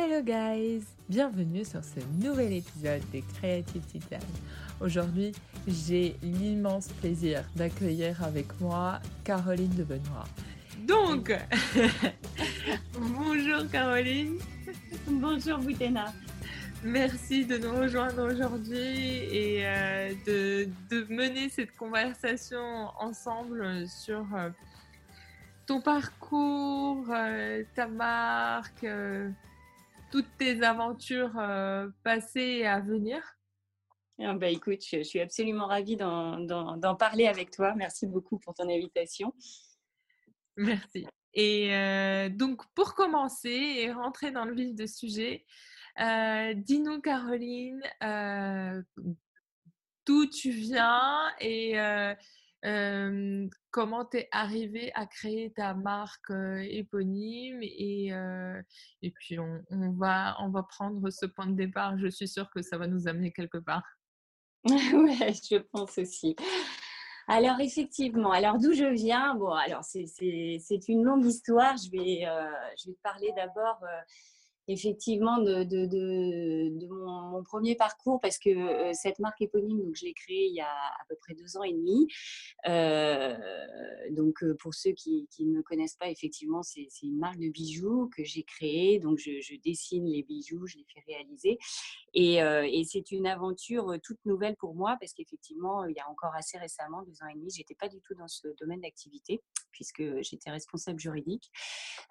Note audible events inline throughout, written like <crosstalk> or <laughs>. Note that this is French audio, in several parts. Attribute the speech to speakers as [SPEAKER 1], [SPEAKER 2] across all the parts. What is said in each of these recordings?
[SPEAKER 1] Hello guys, bienvenue sur ce nouvel épisode des Creative Titans. Aujourd'hui, j'ai l'immense plaisir d'accueillir avec moi Caroline de Benoît. Donc, <laughs> bonjour Caroline.
[SPEAKER 2] Bonjour Boutena.
[SPEAKER 1] Merci de nous rejoindre aujourd'hui et euh, de, mener cette conversation ensemble sur euh, ton parcours, euh, ta marque, toutes tes aventures passées et à venir.
[SPEAKER 2] Ah bah écoute, je, suis absolument ravie d'en parler avec toi. Merci beaucoup pour ton invitation.
[SPEAKER 1] Merci. Et donc, pour commencer et rentrer dans le vif du sujet, euh, dis-nous, Caroline, euh, d'où tu viens et comment tu es arrivée à créer ta marque éponyme. Et, et puis, on, va, on va prendre ce point de départ. Je suis sûre que ça va nous amener quelque part. <laughs>
[SPEAKER 2] oui, je pense aussi. Alors effectivement, alors d'où je viens, bon alors c'est une longue histoire. Je vais, je vais te parler d'abord effectivement de, de, de, mon, premier parcours parce que euh, cette marque éponyme, donc je l'ai créée il y a à peu près deux ans et demi. Euh, donc euh, pour ceux qui, qui, ne me connaissent pas, effectivement, c'est une marque de bijoux que j'ai créée. Donc je, dessine les bijoux, je les fais réaliser. Et, et c'est une aventure toute nouvelle pour moi parce qu'effectivement, il y a encore assez récemment, deux ans et demi, j'étais pas du tout dans ce domaine d'activité puisque j'étais responsable juridique.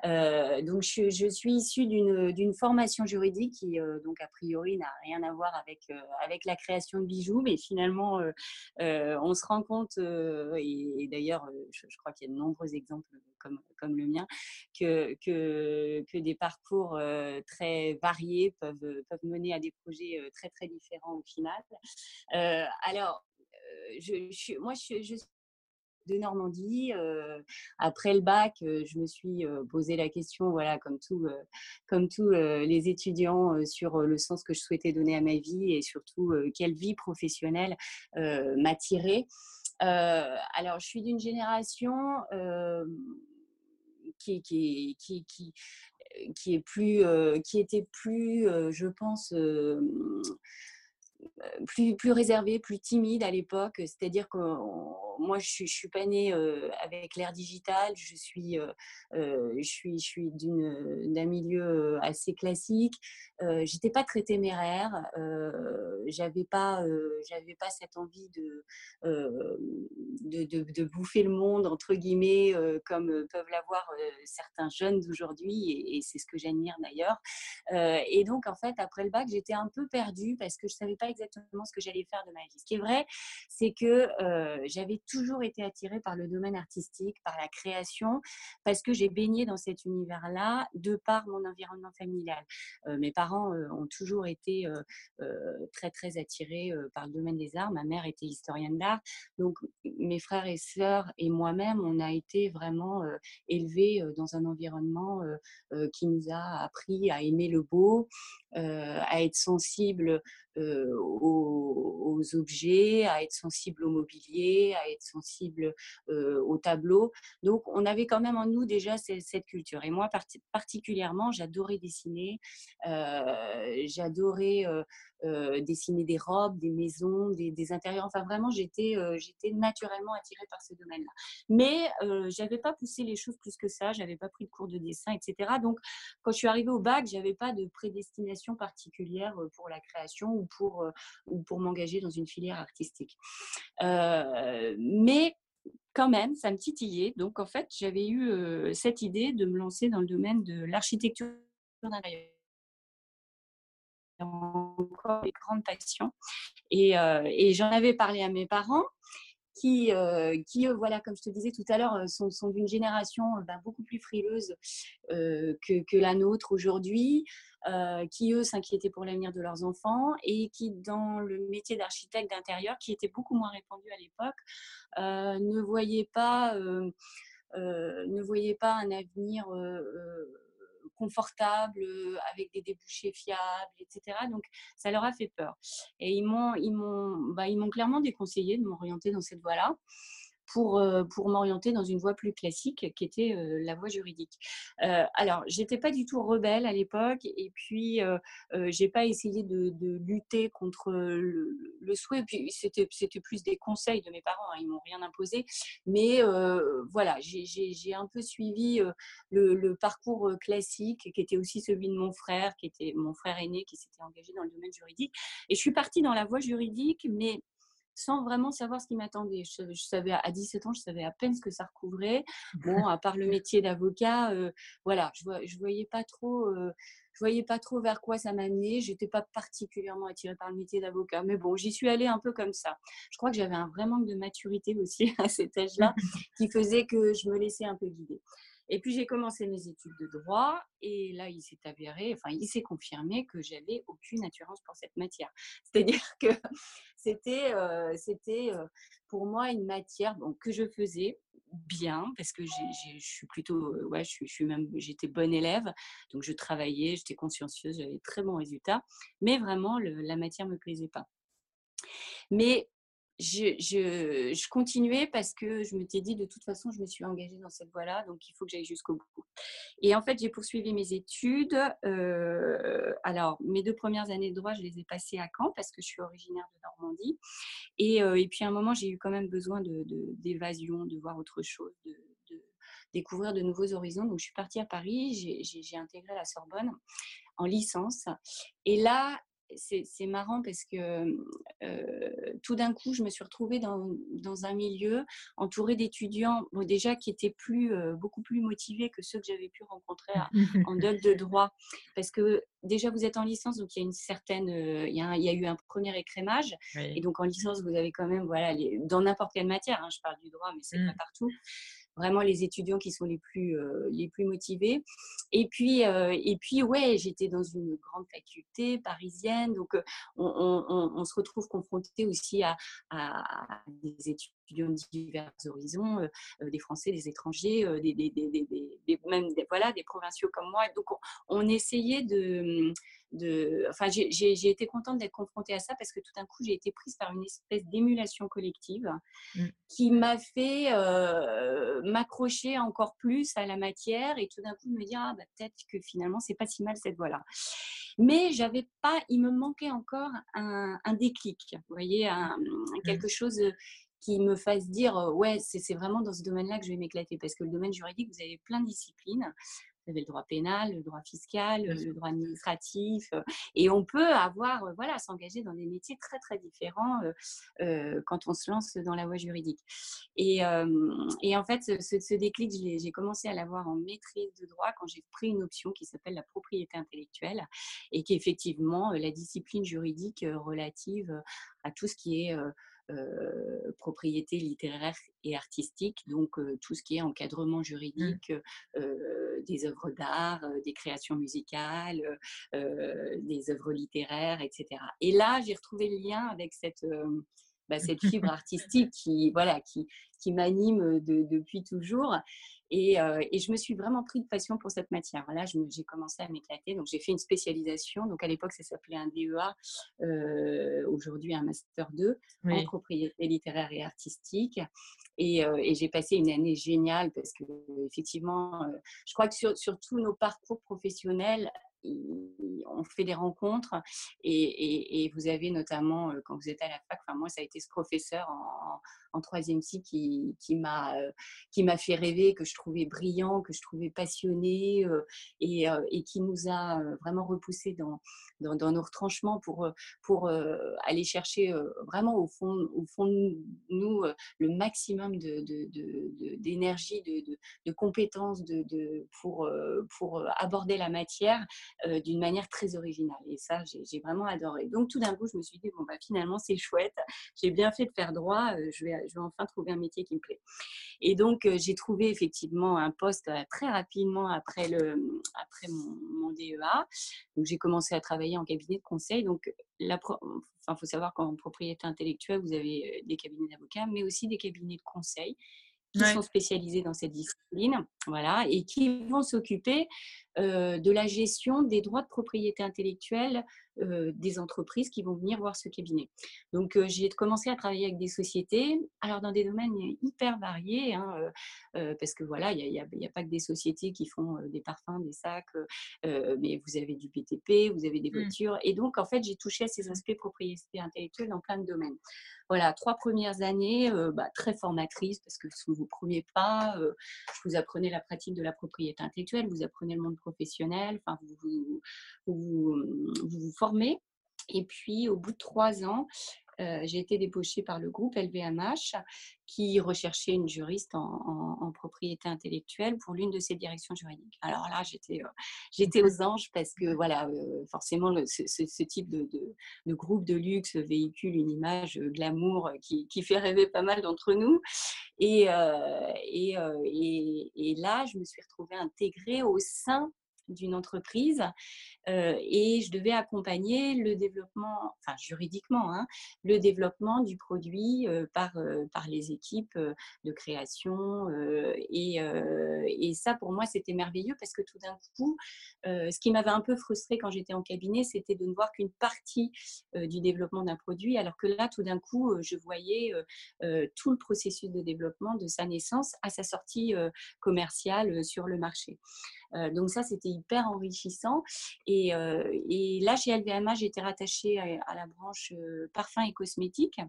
[SPEAKER 2] donc je, je suis issue d'une formation juridique qui, euh, donc, a priori, n'a rien à voir avec, euh, avec la création de bijoux, mais finalement, euh, on se rend compte, et, d'ailleurs, je, crois qu'il y a de nombreux exemples comme, comme le mien, que, que, que des parcours très variés peuvent, peuvent mener à des projets très, très différents au final. alors, je, je, moi, je, je de Normandie. Euh, après le bac, euh, je me suis euh, posé la question, voilà, comme tout, comme tous les étudiants, sur le sens que je souhaitais donner à ma vie et surtout quelle vie professionnelle m'attirait. alors, je suis d'une génération qui, est plus, qui était plus, je pense, plus, plus réservée, plus timide à l'époque. C'est-à-dire que moi, je, ne suis pas née avec l'ère digitale. Je suis, je suis, je suis d'un milieu assez classique. J'étais pas très téméraire. j'avais pas, j'avais pas cette envie de, de, de, bouffer le monde entre guillemets, comme peuvent l'avoir certains jeunes d'aujourd'hui. Et, et c'est ce que j'admire d'ailleurs. et donc, en fait, après le bac, j'étais un peu perdue parce que je savais pas exactement ce que j'allais faire de ma vie. Ce qui est vrai, c'est que j'avais toujours été attirée par le domaine artistique, par la création, parce que j'ai baigné dans cet univers-là de par mon environnement familial. mes parents ont toujours été très, très attirés par le domaine des arts. Ma mère était historienne d'art. Donc, mes frères et sœurs et moi-même, on a été vraiment élevés dans un environnement qui nous a appris à aimer le beau, à être sensible aux, objets, à être sensible au mobilier, à être sensible au tableau. Donc, on avait quand même en nous déjà cette, culture. Et moi, particulièrement, j'adorais dessiner, j'adorais dessiner des robes, des maisons, des, intérieurs. Enfin, vraiment, j'étais j'étais naturellement attirée par ce domaine-là. Mais je n'avais pas poussé les choses plus que ça. J'avais pas pris de cours de dessin, etc. Donc, quand je suis arrivée au bac, j'avais pas de prédestination particulière pour la création ou pour ou pour m'engager dans une filière artistique. mais quand même, ça me titillait. Donc, en fait, j'avais eu cette idée de me lancer dans le domaine de l'architecture d'intérieur encore des grandes passions. Et, euh, et j'en avais parlé à mes parents qui, euh, qui voilà, comme je te disais tout à l'heure, euh, sont, sont d'une génération ben, beaucoup plus frileuse que, que, la nôtre aujourd'hui, qui, eux, s'inquiétaient pour l'avenir de leurs enfants et qui, dans le métier d'architecte d'intérieur, qui était beaucoup moins répandu à l'époque, ne voyaient pas... ne voyaient pas un avenir confortable, euh, avec des débouchés fiables, etc. Donc, ça leur a fait peur. Et ils m'ont, ils m'ont, bah, ils m'ont clairement déconseillé de m'orienter dans cette voie-là. Pour, euh, pour m'orienter dans une voie plus classique qui était euh, la voie juridique. Euh, alors, j'étais pas du tout rebelle à l'époque et puis j'ai pas essayé de, de lutter contre le, souhait. Puis c'était, c'était plus des conseils de mes parents, hein, ils m'ont rien imposé. Mais voilà, j'ai, un peu suivi le, le, parcours classique qui était aussi celui de mon frère, qui était mon frère aîné qui s'était engagé dans le domaine juridique. Et je suis partie dans la voie juridique, mais sans vraiment savoir ce qui m'attendait. Je, savais à 17 ans, je savais à peine ce que ça recouvrait. Bon, à part le <laughs> métier d'avocat, euh, voilà, je, je voyais pas trop. Euh, je voyais pas trop vers quoi ça m'amenait. J'étais pas particulièrement attirée par le métier d'avocat, mais bon, j'y suis allée un peu comme ça. Je crois que j'avais un vrai manque de maturité aussi <laughs> à cet âge-là, <laughs> qui faisait que je me laissais un peu guider. Et puis j'ai commencé mes études de droit et là il s'est avéré, enfin il s'est confirmé que j'avais aucune attirance pour cette matière. <laughs> C'est-à-dire que c'était, euh, euh, pour moi une matière que je faisais bien parce que je suis plutôt, euh, ouais, je suis, même, j'étais bonne élève, donc je travaillais, j'étais consciencieuse, j'avais très bons résultats, mais vraiment la matière me plaisait pas. Mais je, continuais parce que je me t'ai dit de toute façon, je me suis engagée dans cette voie-là, donc il faut que j'aille jusqu'au bout. Et en fait, j'ai poursuivi mes études. Euh, alors, mes deux premières années de droit, je les ai passées à Caen parce que je suis originaire de Normandie. Et, euh, puis à un moment, j'ai eu quand même besoin d'évasion, de, voir autre chose, de, découvrir de nouveaux horizons. Donc, je suis partie à Paris, j'ai intégré la Sorbonne en licence. Et là, c'est marrant parce que tout d'un coup, je me suis retrouvée dans, un milieu entouré d'étudiants, déjà qui étaient plus, beaucoup plus motivés que ceux que j'avais pu rencontrer en <laughs> dol de droit. Parce que déjà, vous êtes en licence, donc il y a une certaine, il y, a, eu un premier écrémage. Et donc en licence, vous avez quand même, voilà, dans n'importe quelle matière, hein, je parle du droit, mais c'est pas mmh. partout vraiment les étudiants qui sont les plus, euh, les plus motivés. Et puis, euh, et puis ouais, j'étais dans une grande faculté parisienne, donc euh, on, se retrouve confronté aussi à, des étudiants de divers horizons, des Français, des étrangers, des, des, des, même voilà, des provinciaux comme moi. Donc, on essayait de de, enfin, j'ai été contente d'être confrontée à ça parce que tout d'un coup, j'ai été prise par une espèce d'émulation collective mmh. qui m'a fait euh, m'accrocher encore plus à la matière et tout d'un coup me dire ah, bah, peut-être que finalement c'est pas si mal cette voie-là. Mais j'avais pas, il me manquait encore un, déclic, vous voyez, un, mmh. quelque chose qui me fasse dire ouais c'est vraiment dans ce domaine-là que je vais m'éclater parce que le domaine juridique vous avez plein de disciplines vous avez le droit pénal, le droit fiscal, le droit administratif. Et on peut avoir, voilà, s'engager dans des métiers très, très différents euh, quand on se lance dans la voie juridique. Et, et en fait, ce, ce déclic, j'ai commencé à l'avoir en maîtrise de droit quand j'ai pris une option qui s'appelle la propriété intellectuelle et qui est effectivement la discipline juridique relative à tout ce qui est euh, propriété littéraire et artistique, donc euh, tout ce qui est encadrement mmh. juridique euh, des œuvres d'art, des créations musicales, des œuvres littéraires, etc. Et là, j'ai retrouvé le lien avec cette, bah, cette <laughs> fibre artistique qui, voilà, qui, qui m'anime depuis toujours. Et, et, je me suis vraiment pris de passion pour cette matière. Là, j'ai commencé à m'éclater. Donc, j'ai fait une spécialisation. Donc, à l'époque, ça s'appelait un DEA. Euh, Aujourd'hui, un Master 2 en propriété littéraire et artistique. Et, et j'ai passé une année géniale parce que, effectivement, je crois que sur, sur tous nos parcours professionnels, on fait des rencontres et, vous avez notamment, quand vous êtes à la fac, enfin moi ça a été ce professeur en, troisième cycle qui, m'a qui m'a fait rêver, que je trouvais brillant, que je trouvais passionné et, et, qui nous a vraiment repoussé dans, nos retranchements pour, aller chercher vraiment au fond, au fond de nous le maximum d'énergie, de, compétences pour aborder la matière d'une manière très originale. Et ça, j'ai vraiment adoré. Donc tout d'un coup, je me suis dit, bon, bah, finalement, c'est chouette, j'ai bien fait de faire droit, je, vais, je vais enfin trouver un métier qui me plaît. Et donc, j'ai trouvé effectivement un poste très rapidement après, le, après mon, mon DEA. Donc j'ai commencé à travailler en cabinet de conseil. Donc, il enfin, faut savoir qu'en propriété intellectuelle, vous avez des cabinets d'avocats, mais aussi des cabinets de conseil qui sont spécialisés dans cette discipline, voilà, et qui vont s'occuper de la gestion des droits de propriété intellectuelle des entreprises qui vont venir voir ce cabinet. Donc, j'ai commencé à travailler avec des sociétés, alors dans des domaines hyper variés, hein, parce que voilà, il n'y a, a, pas que des sociétés qui font des parfums, des sacs, mais vous avez du BTP, vous avez des mmh. voitures. Et donc, en fait, j'ai touché à ces aspects propriété intellectuelle dans plein de domaines voilà, trois premières années bah, très formatrices parce que ce sont vos premiers pas. vous apprenais la pratique de la propriété intellectuelle, vous apprenez le monde professionnel, enfin, vous vous, vous formez. Et puis, au bout de trois ans, euh, j'ai été débauchée par le groupe LVMH qui recherchait une juriste en, propriété intellectuelle pour l'une de ses directions juridiques. Alors là, j'étais, euh, aux anges parce que voilà, euh, forcément, ce, type de, groupe de luxe véhicule une image glamour qui, fait rêver pas mal d'entre nous. Et, et, et, là, je me suis retrouvée intégrée au sein d'une entreprise et je devais accompagner le développement, enfin juridiquement, hein, le développement du produit par, par les équipes de création. Et, et, ça, pour moi, c'était merveilleux parce que tout d'un coup, ce qui m'avait un peu frustré quand j'étais en cabinet, c'était de ne voir qu'une partie du développement d'un produit, alors que là, tout d'un coup, je voyais tout le processus de développement de sa naissance à sa sortie commerciale sur le marché. Donc ça, c'était hyper enrichissant. Et, et là, chez LVMH, j'étais rattachée à, la branche parfum et cosmétiques.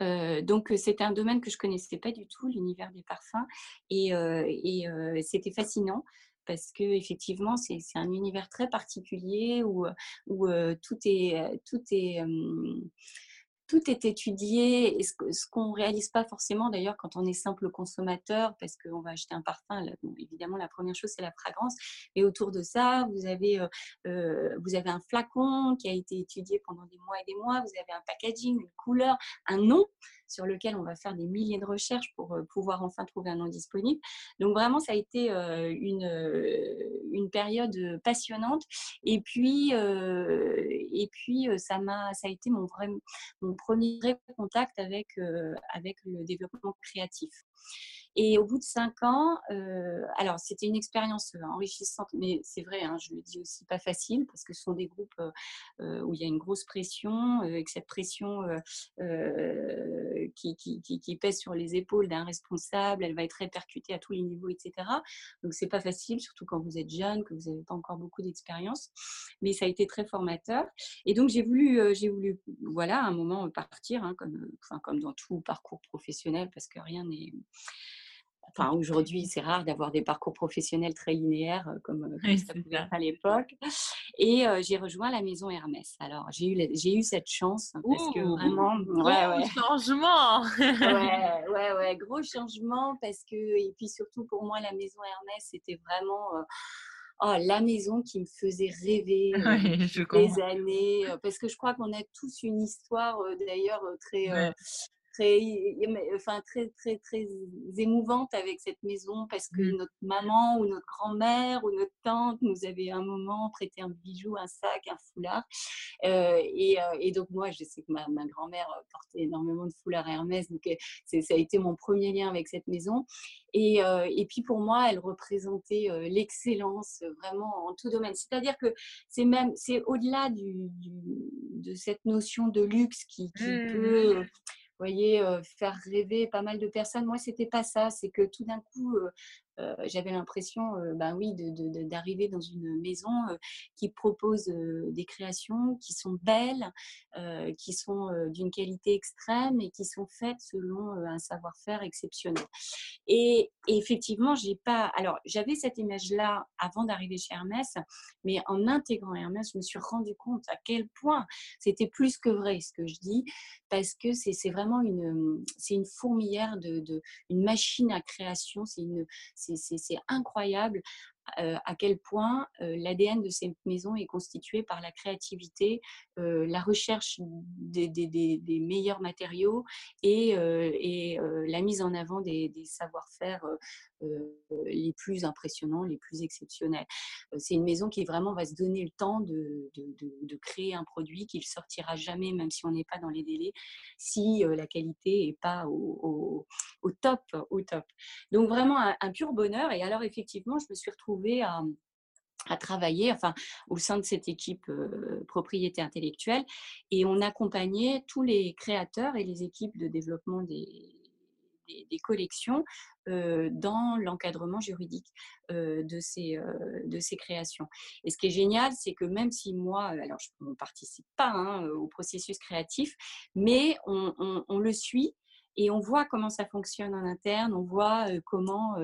[SPEAKER 2] donc c'était un domaine que je connaissais pas du tout, l'univers des parfums, et, et c'était fascinant parce que effectivement c'est un univers très particulier où, où tout est tout est tout est étudié et ce, qu'on ne réalise pas forcément d'ailleurs quand on est simple consommateur parce qu'on va acheter un parfum, évidemment la première chose c'est la fragrance et autour de ça vous avez, euh, euh, vous avez un flacon qui a été étudié pendant des mois et des mois, vous avez un packaging, une couleur, un nom sur lequel on va faire des milliers de recherches pour euh, pouvoir enfin trouver un nom disponible. Donc vraiment, ça a été une, une période passionnante. Et puis, et puis ça, m'a, ça a été mon, vrai, mon premier contact avec, avec le développement créatif. Et au bout de cinq ans, euh, alors c'était une expérience euh, enrichissante, mais c'est vrai, hein, je le dis aussi pas facile parce que ce sont des groupes euh, où il y a une grosse pression, et que cette pression qui, pèse sur les épaules d'un responsable, elle va être répercutée à tous les niveaux, etc. Donc c'est pas facile, surtout quand vous êtes jeune, que vous n'avez pas encore beaucoup d'expérience, mais ça a été très formateur. Et donc j'ai voulu, j'ai voulu, voilà, à un moment partir, hein, comme, enfin, comme dans tout parcours professionnel, parce que rien n'est Enfin, aujourd'hui, c'est rare d'avoir des parcours professionnels très linéaires euh, comme, euh, ça pouvait être à l'époque. Et euh, j'ai rejoint la maison Hermès. Alors, j'ai eu, j'ai eu cette chance hein, parce que vraiment.
[SPEAKER 1] Ouais, ouais. changement
[SPEAKER 2] Ouais, ouais, <laughs> ouais, gros changement parce que, et puis surtout pour moi, la maison Hermès, c'était vraiment. Oh, la maison qui me faisait rêver des années, parce que je crois qu'on a tous une histoire d'ailleurs très, très, enfin, très, très, très émouvante avec cette maison parce que mmh. notre maman ou notre grand-mère ou notre tante nous avait un moment prêté un bijou, un sac, un foulard. Euh, et, euh, et, donc, moi, je sais que ma, ma grand-mère portait énormément de foulards Hermès, donc euh, ça a été mon premier lien avec cette maison. Et, et puis, pour moi, elle représentait l'excellence vraiment en tout domaine. C'est-à-dire que c'est même, c'est au-delà du, de cette notion de luxe qui, qui mmh. peut voyez, faire rêver pas mal de personnes. Moi, c'était pas ça. C'est que tout d'un coup, euh, j'avais l'impression, ben oui, d'arriver dans une maison euh, qui propose des créations qui sont belles, qui sont d'une qualité extrême et qui sont faites selon un savoir-faire exceptionnel. Et, effectivement, j'ai pas. Alors, j'avais cette image-là avant d'arriver chez Hermès, mais en intégrant Hermès, je me suis rendu compte à quel point c'était plus que vrai ce que je dis, parce que c'est vraiment une, c'est une fourmilière de, de, une machine à création, c'est une c'est incroyable à quel point l'ADN de ces maisons est constitué par la créativité, la recherche des, meilleurs matériaux et, la mise en avant des, savoir-faire les plus impressionnants, les plus exceptionnels. C'est une maison qui vraiment va se donner le temps de, créer un produit qui ne sortira jamais, même si on n'est pas dans les délais, si la qualité n'est pas au, top, au top. Donc vraiment un, pur bonheur. Et alors effectivement, je me suis retrouvée à, à travailler, enfin, au sein de cette équipe propriété intellectuelle, et on accompagnait tous les créateurs et les équipes de développement des, des, collections dans l'encadrement juridique de, ces, de ces créations. Et ce qui est génial, c'est que même si moi, alors je ne participe pas hein, au processus créatif, mais on, on le suit et on voit comment ça fonctionne en interne, on voit comment,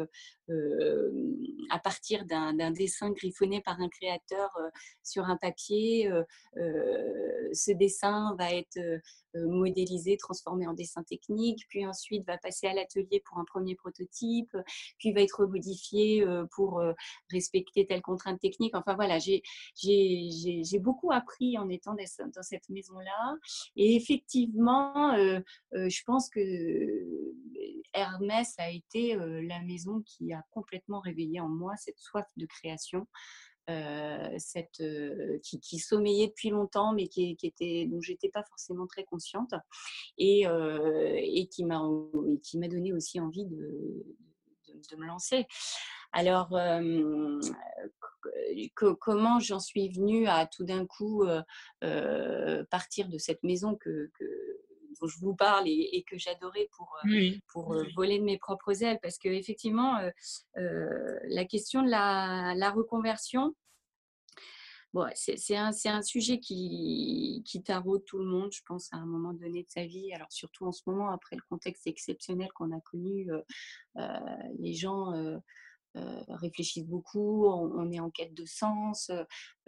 [SPEAKER 2] à partir d'un dessin griffonné par un créateur sur un papier, ce dessin va être modélisé, transformé en dessin technique, puis ensuite va passer à l'atelier pour un premier prototype, puis va être modifié pour respecter telle contrainte technique. Enfin voilà, j'ai beaucoup appris en étant dans cette maison-là. Et effectivement, je pense que Hermès a été la maison qui a complètement réveillé en moi cette soif de création. cette, qui, sommeillait depuis longtemps, mais qui, qui était, dont j'étais pas forcément très consciente, et, qui m'a donné aussi envie de, de, me lancer. Alors, comment j'en suis venue à tout d'un coup partir de cette maison que dont je vous parle et, que j'adorais pour, euh, pour euh, voler de mes propres ailes. Parce qu'effectivement, euh, la question de la, la reconversion, Bon, c'est un, un, sujet qui, qui taraude tout le monde, je pense, à un moment donné de sa vie. Alors, surtout en ce moment, après le contexte exceptionnel qu'on a connu, les gens euh, réfléchissent beaucoup, on, est en quête de sens,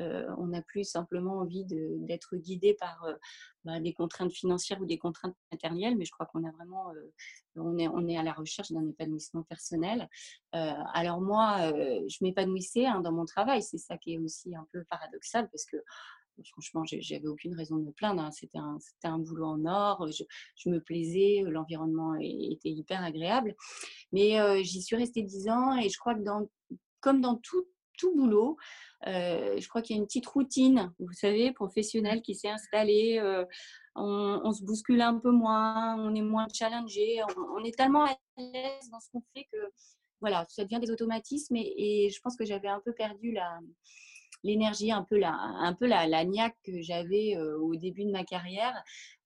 [SPEAKER 2] euh, on n'a plus simplement envie d'être guidé par euh, bah, des contraintes financières ou des contraintes matérielles, mais je crois qu'on a vraiment, on, est, on est à la recherche d'un épanouissement personnel. alors moi, je m'épanouissais hein, dans mon travail, c'est ça qui est aussi un peu paradoxal parce que franchement, j'avais aucune raison de me plaindre. Hein. C'était un, boulot en or, je, me plaisais, l'environnement était hyper agréable. Mais euh, j'y suis restée dix ans et je crois que dans, comme dans tout, tout boulot, euh, je crois qu'il y a une petite routine, vous savez, professionnelle qui s'est installée. Euh, on, se bouscule un peu moins, on est moins challengé, on, est tellement à l'aise dans ce qu'on fait que voilà, ça devient des automatismes et je pense que j'avais un peu perdu la, l'énergie, un peu la, un peu la, la niaque que j'avais euh, au début de ma carrière.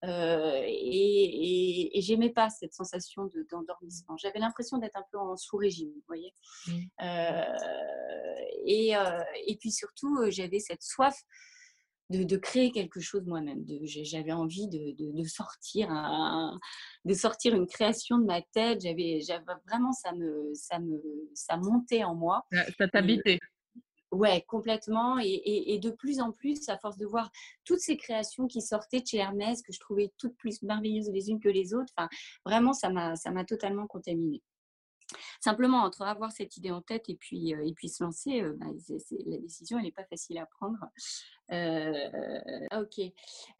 [SPEAKER 2] Euh, et, et, j'aimais pas cette sensation d'endormissement. j'avais l'impression d'être un peu en sous-régime, vous voyez. Mmh. Euh, et, et, puis surtout, j'avais cette soif de, de, créer quelque chose moi-même. J'avais envie de, de, sortir de sortir une création de ma tête. J'avais, vraiment ça me, ça me, ça montait en moi.
[SPEAKER 1] Ça t'habitait.
[SPEAKER 2] Ouais, complètement. Et, de plus en plus, à force de voir toutes ces créations qui sortaient de chez Hermès, que je trouvais toutes plus merveilleuses les unes que les autres, vraiment, ça m'a, totalement contaminée. Simplement, entre avoir cette idée en tête et puis, euh, et puis se lancer, euh, bah, la décision, n'est pas facile à prendre. Euh, ok.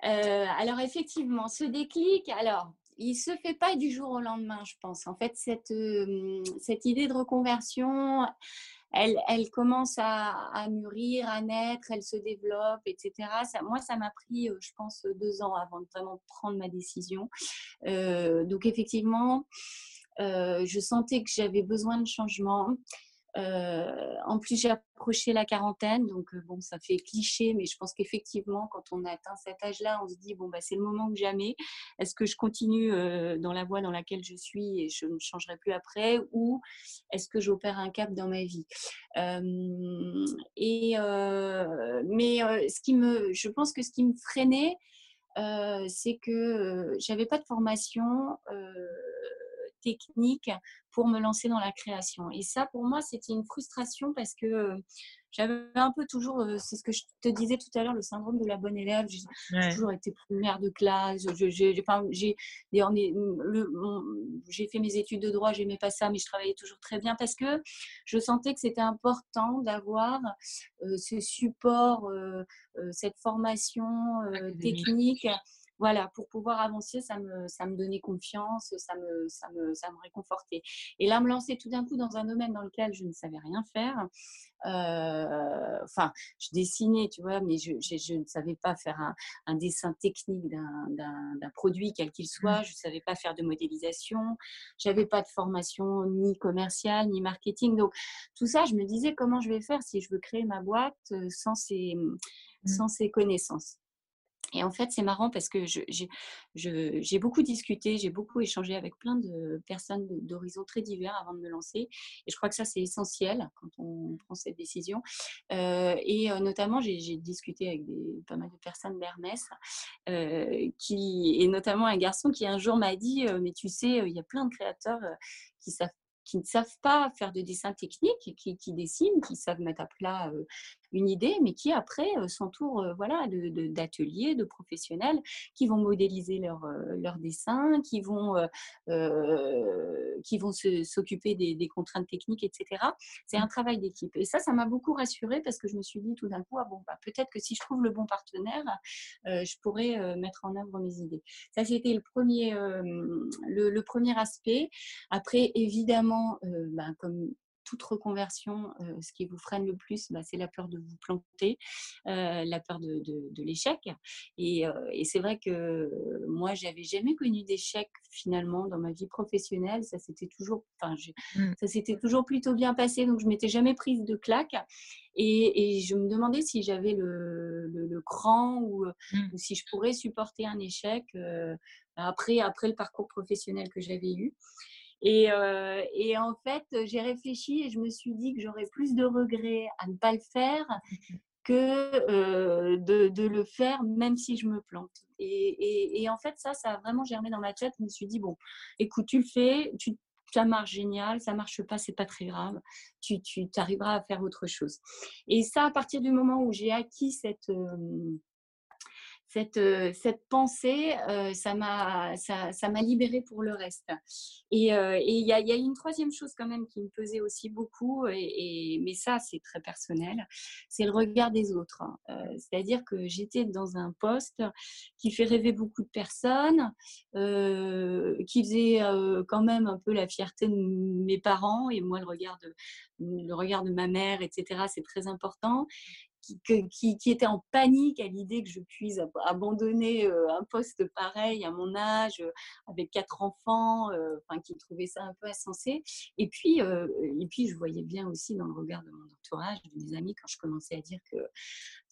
[SPEAKER 2] alors, effectivement, ce déclic, alors, il se fait pas du jour au lendemain, je pense. En fait, cette, cette idée de reconversion, elle, commence à, mûrir, à naître, elle se développe, etc. moi, ça m'a pris, euh, je pense, deux ans avant de vraiment prendre ma décision. Euh, donc, effectivement, euh, je sentais que j'avais besoin de changement. Euh, en plus, j'ai approché la quarantaine, donc euh, bon, ça fait cliché, mais je pense qu'effectivement, quand on atteint cet âge-là, on se dit bon, bah, c'est le moment que jamais. Est-ce que je continue euh, dans la voie dans laquelle je suis et je ne changerai plus après, ou est-ce que j'opère un cap dans ma vie? Et mais ce qui me, je pense que ce qui me freinait, c'est que j'avais pas de formation technique pour me lancer dans la création. Et ça, pour moi, c'était une frustration parce que euh, j'avais un peu toujours, euh, c'est ce que je te disais tout à l'heure, le syndrome de la bonne élève. J'ai toujours été première de classe. J'ai fait mes études de droit, j'aimais pas ça, mais je travaillais toujours très bien parce que je sentais que c'était important d'avoir euh, ce support, cette formation technique Voilà, pour pouvoir avancer, ça me, ça me donnait confiance, ça me, ça, me, ça me réconfortait. Et là, me lancer tout d'un coup dans un domaine dans lequel je ne savais rien faire. Euh, enfin, je dessinais, tu vois, mais je, je, ne savais pas faire un, un dessin technique d'un produit, quel qu'il soit. Mmh. Je ne savais pas faire de modélisation. J'avais pas de formation ni commerciale, ni marketing. Donc, tout ça, je me disais comment je vais faire si je veux créer ma boîte euh, sans ces, mmh. sans ces connaissances? Et en fait, c'est marrant parce que j'ai beaucoup discuté, j'ai beaucoup échangé avec plein de personnes d'horizons très divers avant de me lancer. Et je crois que ça, c'est essentiel quand on prend cette décision. Euh, et euh, notamment, j'ai discuté avec pas mal de personnes d'Hermès, euh, et notamment un garçon qui un jour m'a dit, mais tu sais, il y a plein de créateurs qui ne savent pas faire de dessin technique, qui dessinent, qui savent mettre à plat une idée, mais qui après euh, s'entourent euh, voilà, d'ateliers, de, professionnels qui vont modéliser leurs leur euh, dessins, qui vont, qui vont s'occuper des, contraintes techniques, etc. C'est un mmh. travail d'équipe. Et ça, ça m'a beaucoup rassurée parce que je me suis dit tout d'un coup, ah bon, bah, peut-être que si je trouve le bon partenaire, je pourrais mettre en œuvre mes idées. Ça, c'était le premier, le, premier aspect. Après, évidemment, bah, comme toute reconversion, euh, ce qui vous freine le plus, bah, c'est la peur de vous planter, euh, la peur de, l'échec. Et, euh, et c'est vrai que moi, j'avais jamais connu d'échec finalement dans ma vie professionnelle. Ça s'était toujours, enfin, mmh. ça s'était toujours plutôt bien passé, donc je m'étais jamais prise de claque. Et, et je me demandais si j'avais le, le, cran ou, mmh. ou, si je pourrais supporter un échec après, après le parcours professionnel que j'avais eu. Euh, et, en fait, j'ai réfléchi et je me suis dit que j'aurais plus de regrets à ne pas le faire que euh, de, le faire même si je me plante. Et, en fait, ça, ça a vraiment germé dans ma tête. Je me suis dit, bon, écoute, tu le fais, tu, ça marche génial, ça marche pas, c'est pas très grave, tu, arriveras à faire autre chose. Et ça, à partir du moment où j'ai acquis cette... Euh, cette, cette pensée, ça m'a ça, libérée pour le reste. Et il y, a, y, a, une troisième chose quand même qui me pesait aussi beaucoup, et, mais ça c'est très personnel, c'est le regard des autres. C'est-à-dire que j'étais dans un poste qui fait rêver beaucoup de personnes, qui faisait quand même un peu la fierté de mes parents, et moi le regard de, le regard de ma mère, etc., c'est très important qui, qui, était en panique à l'idée que je puisse abandonner euh, un poste pareil à mon âge, euh, avec quatre enfants, euh, enfin, qui trouvaient ça un peu insensé. Et puis, et puis, je voyais bien aussi dans le regard de mon entourage, de mes amis, quand je commençais à dire que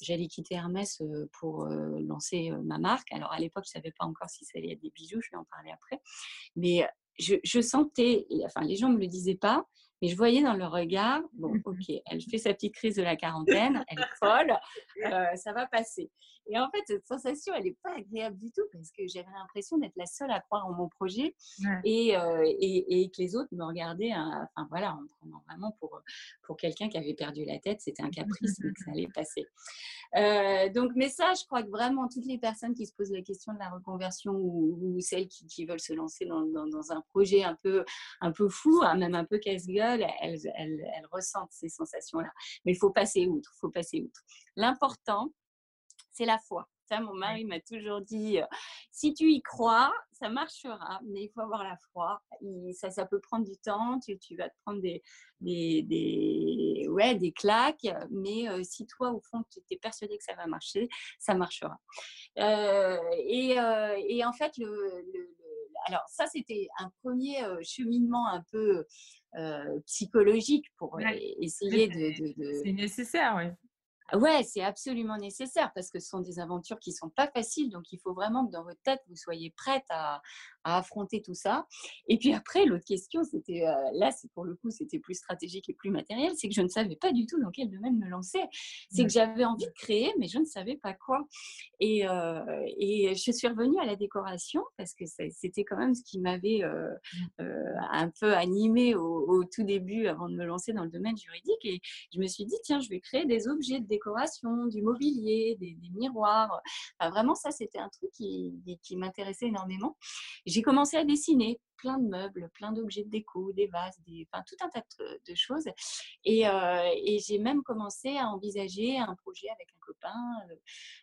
[SPEAKER 2] j'allais quitter Hermès pour lancer ma marque. Alors, à l'époque, je ne savais pas encore si ça allait être des bijoux, je vais en parler après. Mais je, sentais, enfin, les gens ne me le disaient pas, et je voyais dans leur regard, bon, mmh ok, elle fait sa petite crise de la quarantaine, elle est folle, <laughs> euh, ça va passer. Et en fait, cette sensation, elle n'est pas agréable du tout parce que j'avais l'impression d'être la seule à croire en mon projet et, euh, et, et, que les autres me regardaient, hein, enfin voilà, en me prenant vraiment pour, pour quelqu'un qui avait perdu la tête. C'était un caprice, mais que ça allait passer. Euh, donc, mais ça, je crois que vraiment, toutes les personnes qui se posent la question de la reconversion ou, celles qui, qui, veulent se lancer dans, dans, dans, un projet un peu, un peu fou, hein, même un peu casse-gueule, elles, elles, elles ressentent ces sensations-là. Mais il faut passer outre, il faut passer outre. L'important, c'est la foi. Ça, mon mari m'a toujours dit, euh, si tu y crois, ça marchera, mais il faut avoir la foi. ça, ça peut prendre du temps, tu, tu vas te prendre des, des, des, ouais, des claques, mais euh, si toi, au fond, tu es persuadé que ça va marcher, ça marchera. Euh, et, et, en fait, le, alors ça, c'était un premier cheminement un peu psychologique pour essayer de...
[SPEAKER 1] de... C'est nécessaire, oui.
[SPEAKER 2] Ouais, c'est absolument nécessaire parce que ce sont des aventures qui sont pas faciles. Donc, il faut vraiment que dans votre tête, vous soyez prête à, à affronter tout ça. Et puis après, l'autre question, c'était euh, là, c'est pour le coup, c'était plus stratégique et plus matériel, c'est que je ne savais pas du tout dans quel domaine me lancer. C'est que j'avais envie de créer, mais je ne savais pas quoi. Et, euh, et je suis revenue à la décoration parce que c'était quand même ce qui m'avait euh, un peu animée au, au, tout début avant de me lancer dans le domaine juridique. Et je me suis dit, tiens, je vais créer des objets de décoration du mobilier, des, miroirs. vraiment, ça, c'était un truc qui, m'intéressait énormément. J'ai commencé à dessiner plein de meubles, plein d'objets de déco, des vases, des, enfin, tout un tas de, choses. Et, euh, et j'ai même commencé à envisager un projet avec un copain.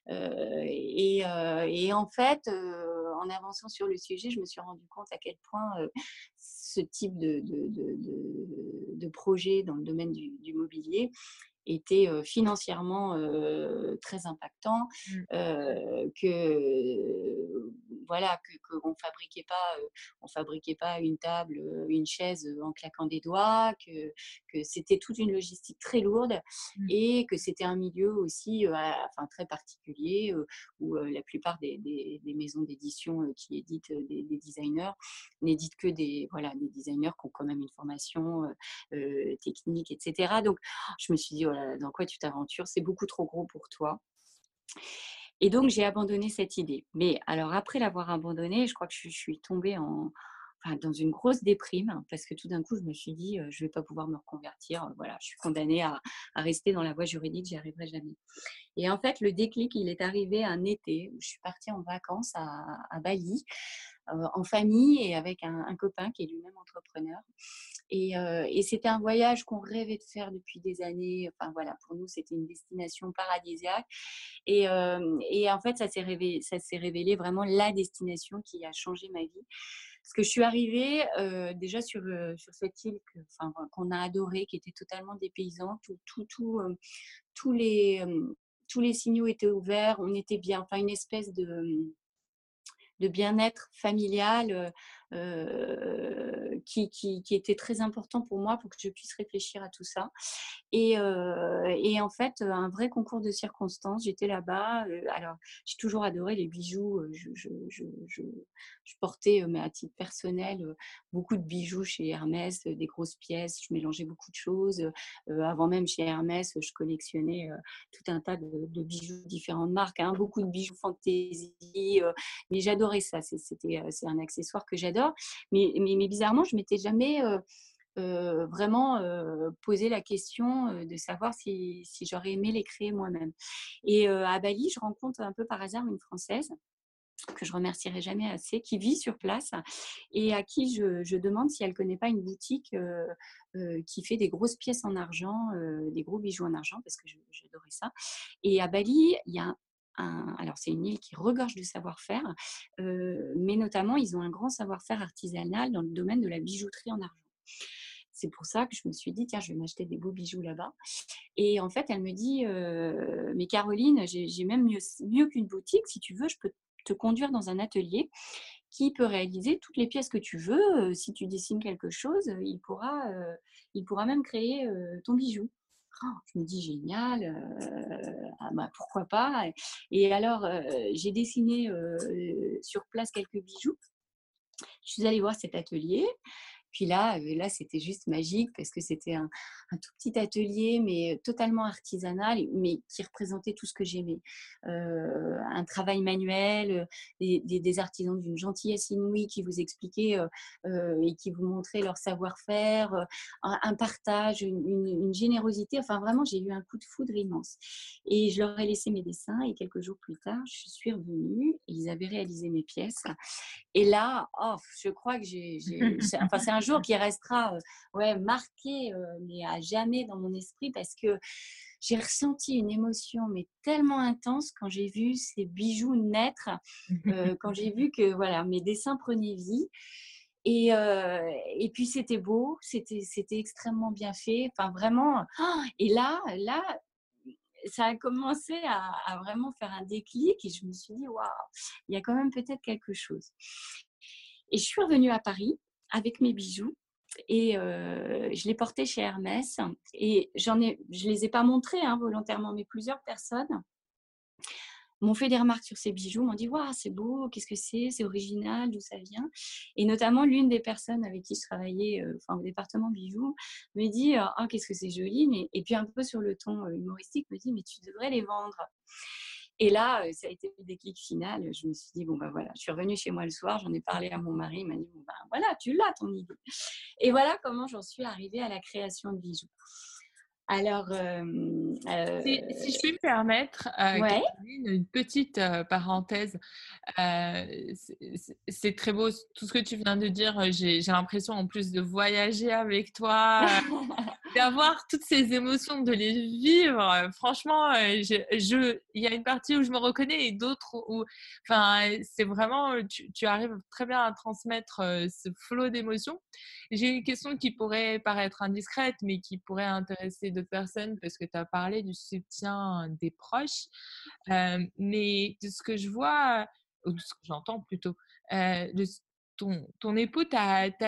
[SPEAKER 2] Euh, et, euh, et, en fait, en avançant sur le sujet, je me suis rendu compte à quel point ce type de, projet dans le domaine du mobilier était financièrement très impactant, mmh. que voilà que qu'on fabriquait pas on fabriquait pas une table, une chaise en claquant des doigts, que que c'était toute une logistique très lourde mmh. et que c'était un milieu aussi enfin très particulier où la plupart des, des, maisons d'édition qui éditent des, des designers n'éditent que des voilà des designers qui ont quand même une formation technique etc donc je me suis dit dans quoi tu t'aventures C'est beaucoup trop gros pour toi. Et donc, j'ai abandonné cette idée. Mais alors, après l'avoir abandonnée, je crois que je, suis tombée en, dans une grosse déprime parce que tout d'un coup, je me suis dit, je ne vais pas pouvoir me reconvertir. Voilà, je suis condamnée à, rester dans la voie juridique, j'y arriverai jamais. Et en fait, le déclic, il est arrivé un été où je suis partie en vacances à, Bali. En famille et avec un, copain qui est lui-même entrepreneur. Euh, et, c'était un voyage qu'on rêvait de faire depuis des années. Enfin voilà, pour nous, c'était une destination paradisiaque. Et, euh, et en fait, ça s'est révélé, ça s'est révélé vraiment la destination qui a changé ma vie. Parce que je suis arrivée euh, déjà sur, sur cette île que, qu'on a adorée, qui était totalement dépaysante, tout, tout, tout tous, les, tous les signaux étaient ouverts, on était bien, enfin une espèce de de bien-être familial euh, qui, était très important pour moi pour que je puisse réfléchir à tout ça. Et, euh, en fait, un vrai concours de circonstances. J'étais là-bas. Euh, alors, j'ai toujours adoré les bijoux. Je, je, portais, mais à titre personnel, beaucoup de bijoux chez Hermès, des grosses pièces. Je mélangeais beaucoup de choses. avant même chez Hermès, je collectionnais tout un tas de, bijoux de différentes marques, hein, beaucoup de bijoux fantaisie. mais j'adorais ça. C'était, c'est un accessoire que j'adore. Mais, mais, bizarrement, je m'étais jamais vraiment euh, la question de savoir si, j'aurais aimé les créer moi-même. Et à Bali, je rencontre un peu par hasard une Française que je remercierai jamais assez, qui vit sur place et à qui je, demande si elle connaît pas une boutique qui fait des grosses pièces en argent, des gros bijoux en argent, parce que j'adorais ça. Et à Bali, il y a alors c'est une île qui regorge de savoir-faire, mais notamment ils ont un grand savoir-faire artisanal dans le domaine de la bijouterie en argent. C'est pour ça que je me suis dit, tiens, je vais m'acheter des beaux bijoux là-bas. Et en fait, elle me dit, mais Caroline, j'ai même mieux, mieux qu'une boutique. Si tu veux, je peux te conduire dans un atelier qui peut réaliser toutes les pièces que tu veux. Si tu dessines quelque chose, il pourra, il pourra même créer ton bijou. Je me dis génial, euh, ah bah, pourquoi pas. Et alors, euh, j'ai dessiné euh, sur place quelques bijoux. Je suis allée voir cet atelier puis là, là c'était juste magique parce que c'était un, tout petit atelier, mais totalement artisanal, mais qui représentait tout ce que j'aimais. Un travail manuel, des, artisans d'une gentillesse inouïe qui vous expliquaient et qui vous montraient leur savoir-faire, un, partage, une, une, générosité. Enfin, vraiment, j'ai eu un coup de foudre immense. Et je leur ai laissé mes dessins et quelques jours plus tard, je suis revenue et ils avaient réalisé mes pièces. Et là, oh, je crois que j'ai... Enfin, c'est un jour qui restera euh, ouais, marqué, euh, mais à jamais dans mon esprit parce que j'ai ressenti une émotion mais tellement intense quand j'ai vu ces bijoux naître, euh, <laughs> quand j'ai vu que voilà mes dessins prenaient vie. Et, et puis c'était beau, c'était extrêmement bien fait. Enfin vraiment. Oh, et là, là, ça a commencé à, à, vraiment faire un déclic et je me suis dit waouh, il y a quand même peut-être quelque chose. Et je suis revenue à Paris avec mes bijoux et euh, je les portais chez Hermès et j'en ai, je les ai pas montrés hein, volontairement, mais plusieurs personnes m'ont fait des remarques sur ces bijoux, m'ont dit waouh c'est beau, qu'est-ce que c'est, c'est original, d'où ça vient? Et notamment l'une des personnes avec qui je travaillais, euh, enfin au département bijoux, me dit oh qu'est-ce que c'est joli, mais et puis un peu sur le ton euh, humoristique me dit mais tu devrais les vendre. Et là, ça a été le déclic final. Je me suis dit, bon, ben voilà, je suis revenue chez moi le soir, j'en ai parlé à mon mari, il m'a dit, bon, ben voilà, tu l'as ton idée. Et voilà comment j'en suis arrivée à la création de bijoux. Alors, euh,
[SPEAKER 1] si,
[SPEAKER 2] euh,
[SPEAKER 1] si, je puis me permettre, euh,
[SPEAKER 2] ouais.
[SPEAKER 1] une petite euh, parenthèse, euh, c'est très beau tout ce que tu viens de dire. J'ai l'impression en plus de voyager avec toi, <laughs> d'avoir toutes ces émotions, de les vivre. Franchement, je, il y a une partie où je me reconnais et d'autres où, enfin, c'est vraiment, tu, arrives très bien à transmettre ce flot d'émotions. J'ai une question qui pourrait paraître indiscrète, mais qui pourrait intéresser d'autres personnes parce que tu as parlé du soutien des proches. Euh, mais de ce que je vois, ou de ce que j'entends plutôt, euh, de, ton, ton, époux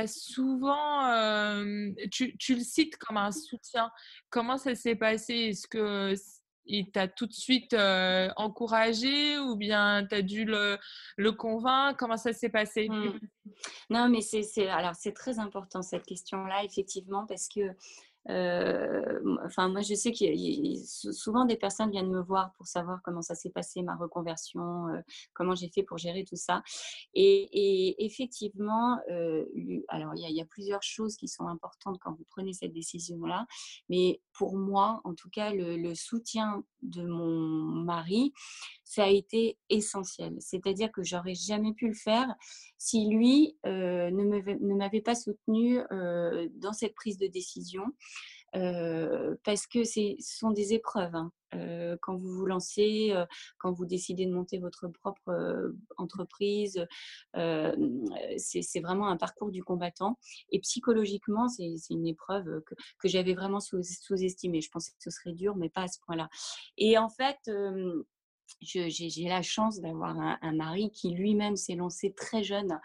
[SPEAKER 1] souvent, euh, tu, tu, le cites comme un soutien. Comment ça s'est passé? Est-ce que il t'a tout de suite euh, encouragé ou bien tu as dû le, le, convaincre? Comment ça s'est passé?
[SPEAKER 2] Mmh. Non, mais c'est alors c'est très important cette question-là, effectivement, parce que enfin, moi, je sais qu'il souvent des personnes viennent me voir pour savoir comment ça s'est passé ma reconversion, euh, comment j'ai fait pour gérer tout ça. Et, effectivement, euh, alors il y, y, a plusieurs choses qui sont importantes quand vous prenez cette décision-là, mais pour moi, en tout cas, le soutien de mon mari, ça a été essentiel. C'est-à-dire que j'aurais jamais pu le faire si lui euh, ne m'avait pas soutenu euh, dans cette prise de décision. Parce que ce sont des épreuves. Hein. Quand vous vous lancez, quand vous décidez de monter votre propre entreprise, c'est vraiment un parcours du combattant. Et psychologiquement, c'est une épreuve que, j'avais vraiment sous-estimée. Je pensais que ce serait dur, mais pas à ce point-là. Et en fait, j'ai la chance d'avoir un, mari qui lui-même s'est lancé très jeune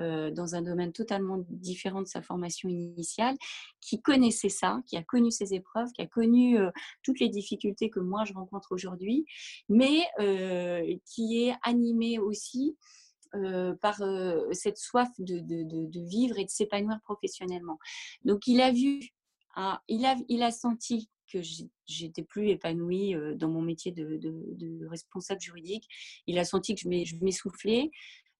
[SPEAKER 2] euh, dans un domaine totalement différent de sa formation initiale, qui connaissait ça, qui a connu ces épreuves, qui a connu euh, toutes les difficultés que moi je rencontre aujourd'hui, mais euh, qui est animé aussi par cette soif de, vivre et de s'épanouir professionnellement. Donc il a vu, ah, il, a, il a senti que j'étais plus épanouie dans mon métier de, responsable juridique. Il a senti que je m'essoufflais,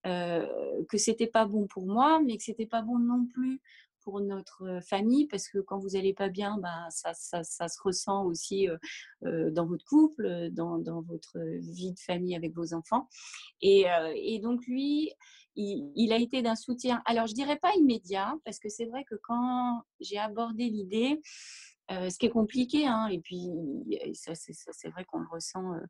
[SPEAKER 2] euh, que c'était pas bon pour moi, mais que c'était pas bon non plus pour notre famille, parce que quand vous allez pas bien, bah, ça, ça, ça se ressent aussi euh, dans votre couple, dans, dans, votre vie de famille avec vos enfants. Et, euh, et donc lui, il, il, a été d'un soutien. Alors je dirais pas immédiat, parce que c'est vrai que quand j'ai abordé l'idée, euh, ce qui est compliqué, hein, et puis ça, c'est vrai qu'on le ressent euh,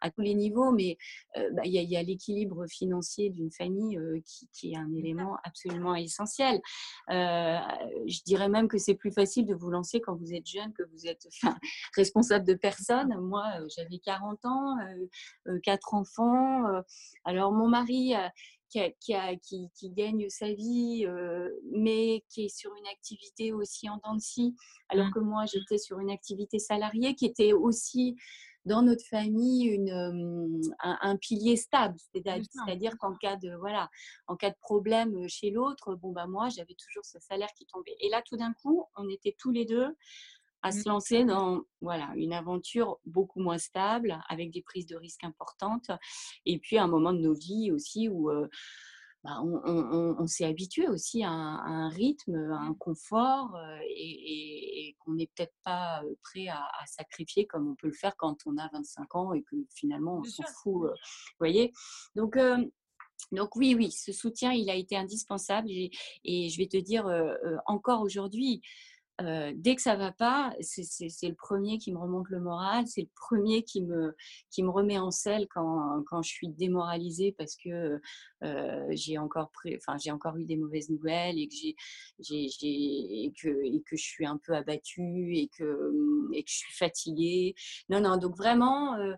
[SPEAKER 2] à tous les niveaux, mais euh, bah, il y a, a l'équilibre financier d'une famille qui, qui, est un élément absolument essentiel. je dirais même que c'est plus facile de vous lancer quand vous êtes jeune, que vous êtes enfin, <laughs> responsable de personne. Moi, j'avais 40 ans, quatre enfants. alors mon mari qui, a, qui, qui, gagne sa vie, euh, mais qui est sur une activité aussi en dents de scie, alors mmh. que moi, j'étais sur une activité salariée qui était aussi dans notre famille une, un, un, pilier stable, c'est-à-dire qu'en cas de voilà, en cas de problème chez l'autre, bon bah moi j'avais toujours ce salaire qui tombait. Et là tout d'un coup, on était tous les deux à se mmh. lancer dans voilà une aventure beaucoup moins stable avec des prises de risques importantes et puis un moment de nos vies aussi où euh, bah, on, on, on s'est habitué aussi à un, à un, rythme, à un confort euh, et, et, et qu'on n'est peut-être pas prêt à, à, sacrifier comme on peut le faire quand on a 25 ans et que finalement on s'en fout. Voyez? Donc donc oui, oui, ce soutien, il a été indispensable et, et je vais te dire encore aujourd'hui, euh, dès que ça va pas, c'est le premier qui me remonte le moral, c'est le premier qui me, qui me remet en selle quand, quand je suis démoralisée parce que euh, j'ai encore, enfin, encore eu des mauvaises nouvelles et que, que, et que je suis un peu abattue et que, et que je suis fatiguée. Non, non, donc vraiment, euh,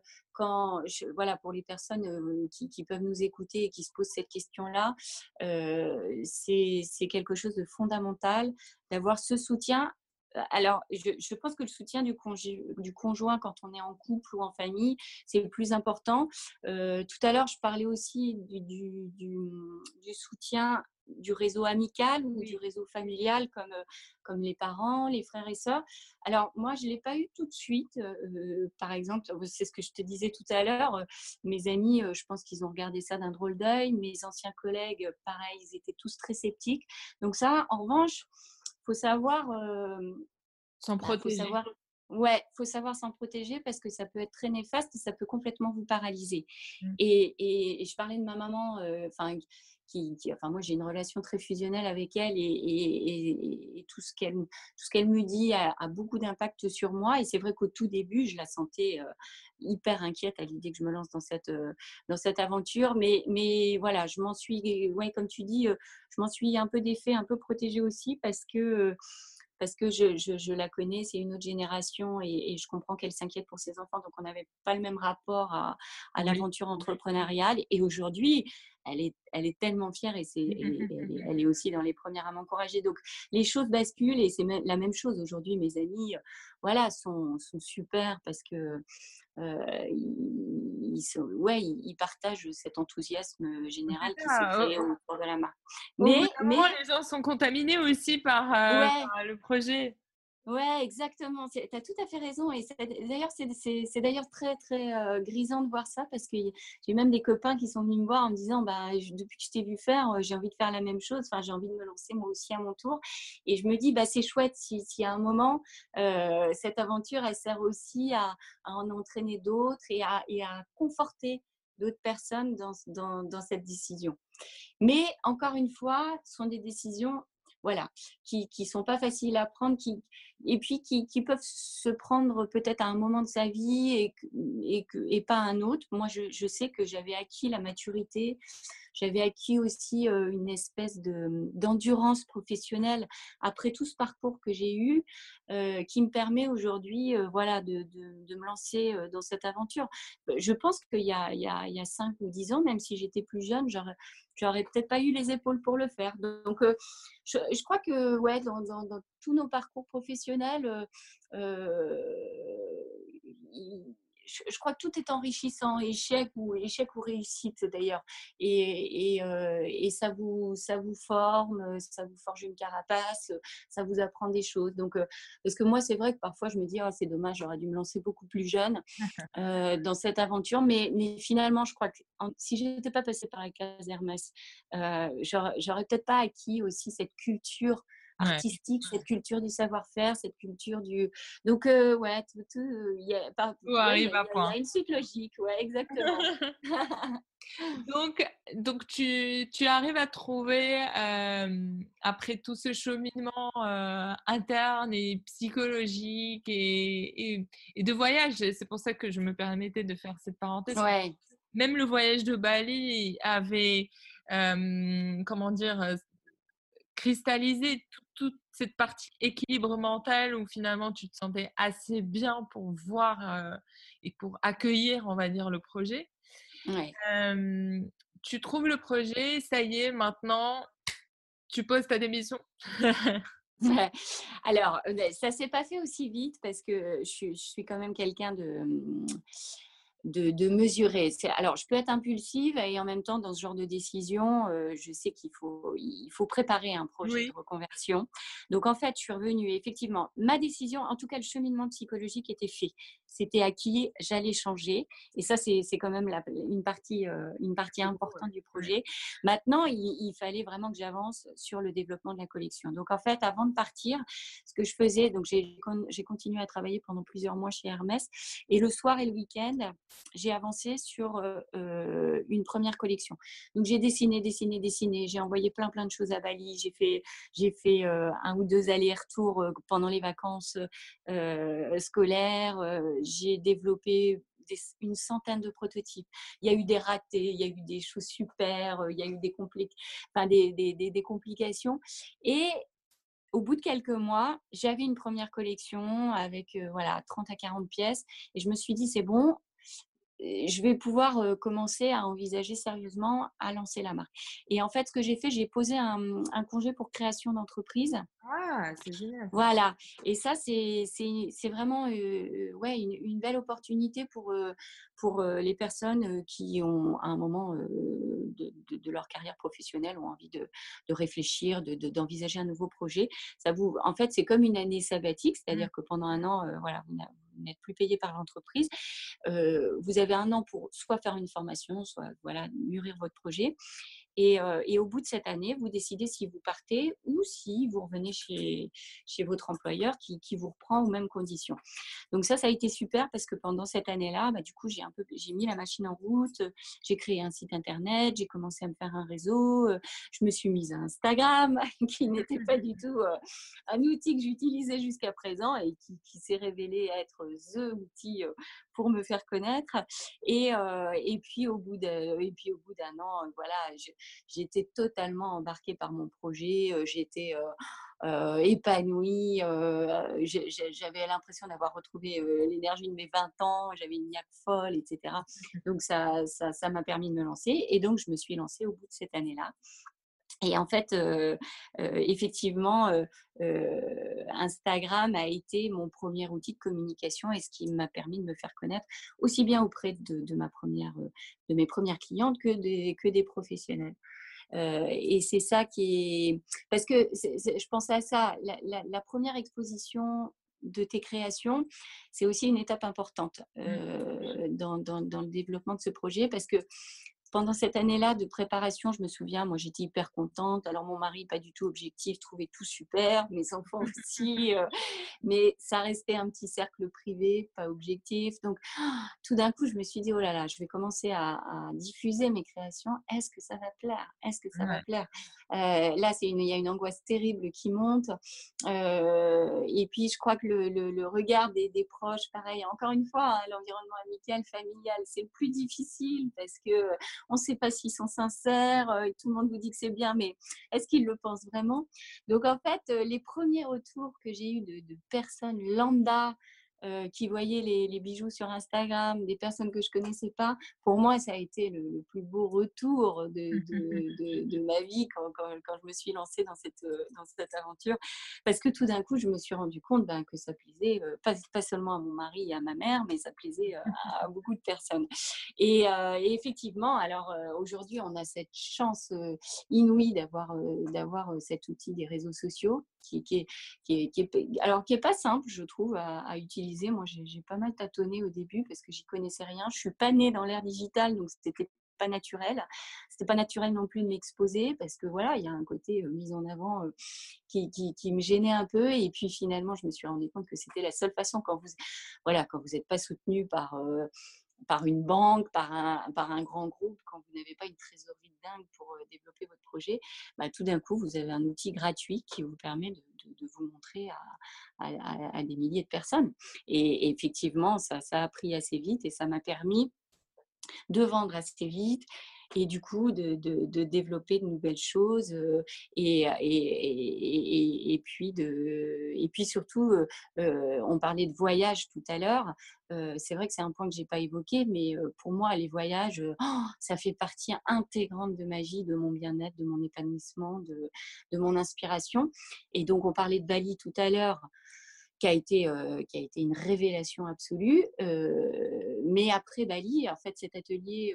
[SPEAKER 2] voilà, pour les personnes euh, qui, peuvent nous écouter et qui se posent cette question-là, euh, c'est quelque chose de fondamental d'avoir ce soutien alors, je, je, pense que le soutien du, du, conjoint quand on est en couple ou en famille, c'est le plus important. Euh, tout à l'heure, je parlais aussi du, du, soutien du réseau amical ou du réseau familial comme, comme les parents, les frères et sœurs. Alors, moi, je ne l'ai pas eu tout de suite. Euh, par exemple, c'est ce que je te disais tout à l'heure. Mes amis, je pense qu'ils ont regardé ça d'un drôle d'œil. Mes anciens collègues, pareil, ils étaient tous très sceptiques. Donc ça, en revanche, faut savoir.
[SPEAKER 1] S'en bah, protéger.
[SPEAKER 2] savoir, Ouais, faut savoir s'en protéger parce que ça peut être très néfaste et ça peut complètement vous paralyser.
[SPEAKER 1] Mmh.
[SPEAKER 2] Et, et- et je parlais de ma maman, euh, enfin, enfin, moi j'ai une relation très fusionnelle avec elle et, tout ce qu'elle, me dit a, beaucoup d'impact sur moi. Et c'est vrai qu'au tout début, je la sentais euh, hyper inquiète à l'idée que je me lance dans cette, euh, aventure. Mais, voilà, je m'en suis, ouais, comme tu dis, euh, je m'en suis un peu défait, un peu protégée aussi parce que parce que je, je- je la connais, c'est une autre génération et, et je comprends qu'elle s'inquiète pour ses enfants. Donc, on n'avait pas le même rapport à, l'aventure entrepreneuriale. Et aujourd'hui, elle est, elle est tellement fière et, c'est, et elle, est, elle est aussi dans les premières à m'encourager. Donc, les choses basculent et c'est la même chose aujourd'hui. Mes amis, voilà, sont, sont super parce que euh, ils, ouais, ils, partagent cet enthousiasme général qui s'est
[SPEAKER 1] ça,
[SPEAKER 2] créé
[SPEAKER 1] au-
[SPEAKER 2] autour de la marque. Mais,
[SPEAKER 1] les gens sont contaminés aussi par, euh,
[SPEAKER 2] ouais,
[SPEAKER 1] par le projet.
[SPEAKER 2] Ouais, exactement. Tu as tout à fait raison. Et d'ailleurs, c'est d'ailleurs très, très euh, grisant de voir ça parce que j'ai même des copains qui sont venus me voir en me disant bah, depuis que je t'ai vu faire, euh, j'ai envie de faire la même chose. Enfin, j'ai envie de me lancer moi aussi à mon tour. Et je me dis bah, c'est chouette si, à un moment, euh, cette aventure, elle sert aussi à, en entraîner d'autres et à, conforter d'autres personnes dans cette décision. Mais encore une fois, ce sont des décisions voilà, qui ne sont pas faciles à prendre, qui, et puis qui, peuvent se prendre peut-être à un moment de sa vie et, pas à un autre. Moi, je, sais que j'avais acquis la maturité, j'avais acquis aussi euh, une espèce de, d'endurance professionnelle après tout ce parcours que j'ai eu, euh, qui me permet aujourd'hui euh, voilà, de, de, me lancer dans cette aventure. Je pense qu'il y a, y, a, il y a 5 ou 10 ans, même si j'étais plus jeune, j'aurais, j'aurais peut-être pas eu les épaules pour le faire. Donc, je, crois que ouais, dans, dans tous nos parcours professionnels, euh, euh, je, crois que tout est enrichissant, échec ou, échec ou réussite d'ailleurs. Et, et, euh, et ça, vous, ça vous forme, ça vous forge une carapace, ça vous apprend des choses. Donc, euh, parce que moi, c'est vrai que parfois, je me dis, oh, c'est dommage, j'aurais dû me lancer beaucoup plus jeune <laughs> euh, dans cette aventure. Mais, mais finalement, je crois que en- si je n'étais pas passée par la case Hermès, j'aurais peut-être pas acquis aussi cette culture
[SPEAKER 1] Ouais.
[SPEAKER 2] artistique, cette culture du savoir-faire, cette culture du... Donc, euh, ouais, tout, tout, il y a, par- ouais, il y
[SPEAKER 1] point.
[SPEAKER 2] il y a une suite logique, ouais, exactement. <laughs>
[SPEAKER 1] Donc, donc tu, tu arrives à trouver, euh, après tout ce cheminement euh, interne et psychologique et, et, et de voyage, c'est pour ça que je me permettais de faire cette parenthèse.
[SPEAKER 2] ouais,
[SPEAKER 1] Même le voyage de Bali avait, euh, comment dire, cristallisé tout- toute cette partie équilibre mental où finalement tu te sentais assez bien pour voir euh, et pour accueillir, on va dire, le projet.
[SPEAKER 2] ouais.
[SPEAKER 1] Euh, tu trouves le projet, ça y est, maintenant, tu poses ta démission. <laughs>
[SPEAKER 2] Alors, ça s'est pas fait aussi vite parce que je, suis- je suis quand même quelqu'un de, de, de mesurer. Alors, je peux être impulsive et en même temps, dans ce genre de décision, euh, je sais qu'il faut, il faut préparer un projet
[SPEAKER 1] Oui.
[SPEAKER 2] de reconversion. Donc, en fait, je suis revenue. Effectivement, ma décision, en tout cas, le cheminement psychologique était fait. C'était acquis, j'allais changer. Et ça, c'est quand même la- une, partie, euh, une partie importante du projet. Maintenant, il, il fallait vraiment que j'avance sur le développement de la collection. Donc, en fait, avant de partir, ce que je faisais, donc j'ai con- j'ai continué à travailler pendant plusieurs mois chez Hermès. Et le soir et le week-end, j'ai avancé sur euh, euh, une première collection. Donc, j'ai dessiné, dessiné, dessiné. J'ai envoyé plein, plein de choses à Bali. J'ai fait, j'ai fait euh, un ou deux allers-retours pendant les vacances scolaires. J'ai développé une centaine de prototypes. Il y a eu des ratés, il y a eu des choses super, euh, il y a eu des, compli- enfin, des, des, des, complications. Et au bout de quelques mois, j'avais une première collection avec euh, voilà, 30 à 40 pièces. Et je me suis dit, c'est bon, je vais pouvoir commencer à envisager sérieusement à lancer la marque. Et en fait, ce que j'ai fait, j'ai posé un, un congé pour création d'entreprise.
[SPEAKER 1] Ah, c'est génial.
[SPEAKER 2] Voilà. Et ça, c'est vraiment euh, ouais, une, une belle opportunité pour, euh, pour euh, les personnes qui ont, à un moment de, de- de leur carrière professionnelle, ont envie de, de réfléchir, de- de- d'envisager un nouveau projet. Ça vous, en fait, c'est comme une année sabbatique, c'est-à-dire que pendant un an, voilà, vous n'êtes plus payé par l'entreprise. Euh, vous avez un an pour soit faire une formation, soit voilà, mûrir votre projet. Et, euh, et, au bout de cette année, vous décidez si vous partez ou si vous revenez chez, chez votre employeur qui, qui vous reprend aux mêmes conditions. Donc ça, ça a été super parce que pendant cette année-là, bah, du coup, j'ai un peu, j'ai mis la machine en route, j'ai créé un site internet, j'ai commencé à me faire un réseau, je me suis mise à Instagram, <laughs> qui n'était pas du tout un outil que j'utilisais jusqu'à présent et qui, qui s'est révélé être the outil me faire connaître. Et, et puis au bout d'un, et puis au bout d'un an, voilà, j'étais totalement embarquée par mon projet. J'étais euh, épanouie. J'avais l'impression d'avoir retrouvé l'énergie de mes 20 ans. J'avais une niaque folle, etc. Donc ça, ça, ça m'a permis de me lancer. Et donc je me suis lancée au bout de cette année-là. Et en fait, euh, euh, effectivement, euh, Instagram a été mon premier outil de communication et ce qui m'a permis de me faire connaître aussi bien auprès de, ma première, de mes premières clientes que des, que des professionnels. et c'est ça qui est... Parce que je pensais à ça, la, première exposition de tes créations, c'est aussi une étape importante mmh. dans, dans, dans, le développement de ce projet parce que pendant cette année-là de préparation, je me souviens, moi j'étais hyper contente. Alors mon mari, pas du tout objectif, trouvait tout super, mes <laughs> enfants aussi, euh, mais ça restait un petit cercle privé, pas objectif. Donc <gasps> tout d'un coup, je me suis dit, oh là là, je vais commencer à, diffuser mes créations. Est-ce que ça va plaire? Est-ce que ça va plaire? Euh, Là, il y a une angoisse terrible qui monte. Euh, et puis, je crois que le, regard des, proches, pareil, encore une fois, hein, l'environnement amical, familial, c'est le plus difficile parce que on ne sait pas s'ils sont sincères, euh, tout le monde vous dit que c'est bien, mais est-ce qu'ils le pensent vraiment? Donc en fait, euh, les premiers retours que j'ai eus de, de personnes lambda euh, qui voyaient les, bijoux sur Instagram, des personnes que je connaissais pas, pour moi, ça a été le, plus beau retour de, ma vie quand, je me suis lancée dans cette, euh, dans cette aventure. Parce que tout d'un coup, je me suis rendu compte ben, que ça plaisait, euh, pas, seulement à mon mari et à ma mère, mais ça plaisait à, beaucoup de personnes. Et, effectivement, alors aujourd'hui, on a cette chance inouïe d'avoir cet outil des réseaux sociaux qui, qui, est, alors qui est pas simple, je trouve, à utiliser moi, j'ai pas mal tâtonné au début parce que j'y connaissais rien. Je suis pas née dans l'ère digitale, donc c'était pas naturel. C'était pas naturel non plus de m'exposer parce que voilà, il y a un côté euh, mise en avant euh, qui, qui, me gênait un peu. Et puis finalement, je me suis rendu compte que c'était la seule façon quand vous, voilà, quand vous n'êtes pas soutenu par euh, par une banque, par un, par un grand groupe, quand vous n'avez pas une trésorerie dingue pour développer votre projet, bah, tout d'un coup, vous avez un outil gratuit qui vous permet de, vous montrer à, à, des milliers de personnes. Et, effectivement, ça, ça a pris assez vite et ça m'a permis de vendre assez vite et du coup de, de, développer de nouvelles choses et, et, et, puis de, et puis surtout, on parlait de voyage tout à l'heure. c'est vrai que c'est un point que j'ai pas évoqué, mais pour moi, les voyages, oh, ça fait partie intégrante de ma vie, de mon bien-être, de mon épanouissement, de, de mon inspiration. Et donc, on parlait de Bali tout à l'heure qui a été, qui a été une révélation absolue. mais après Bali, en fait, cet atelier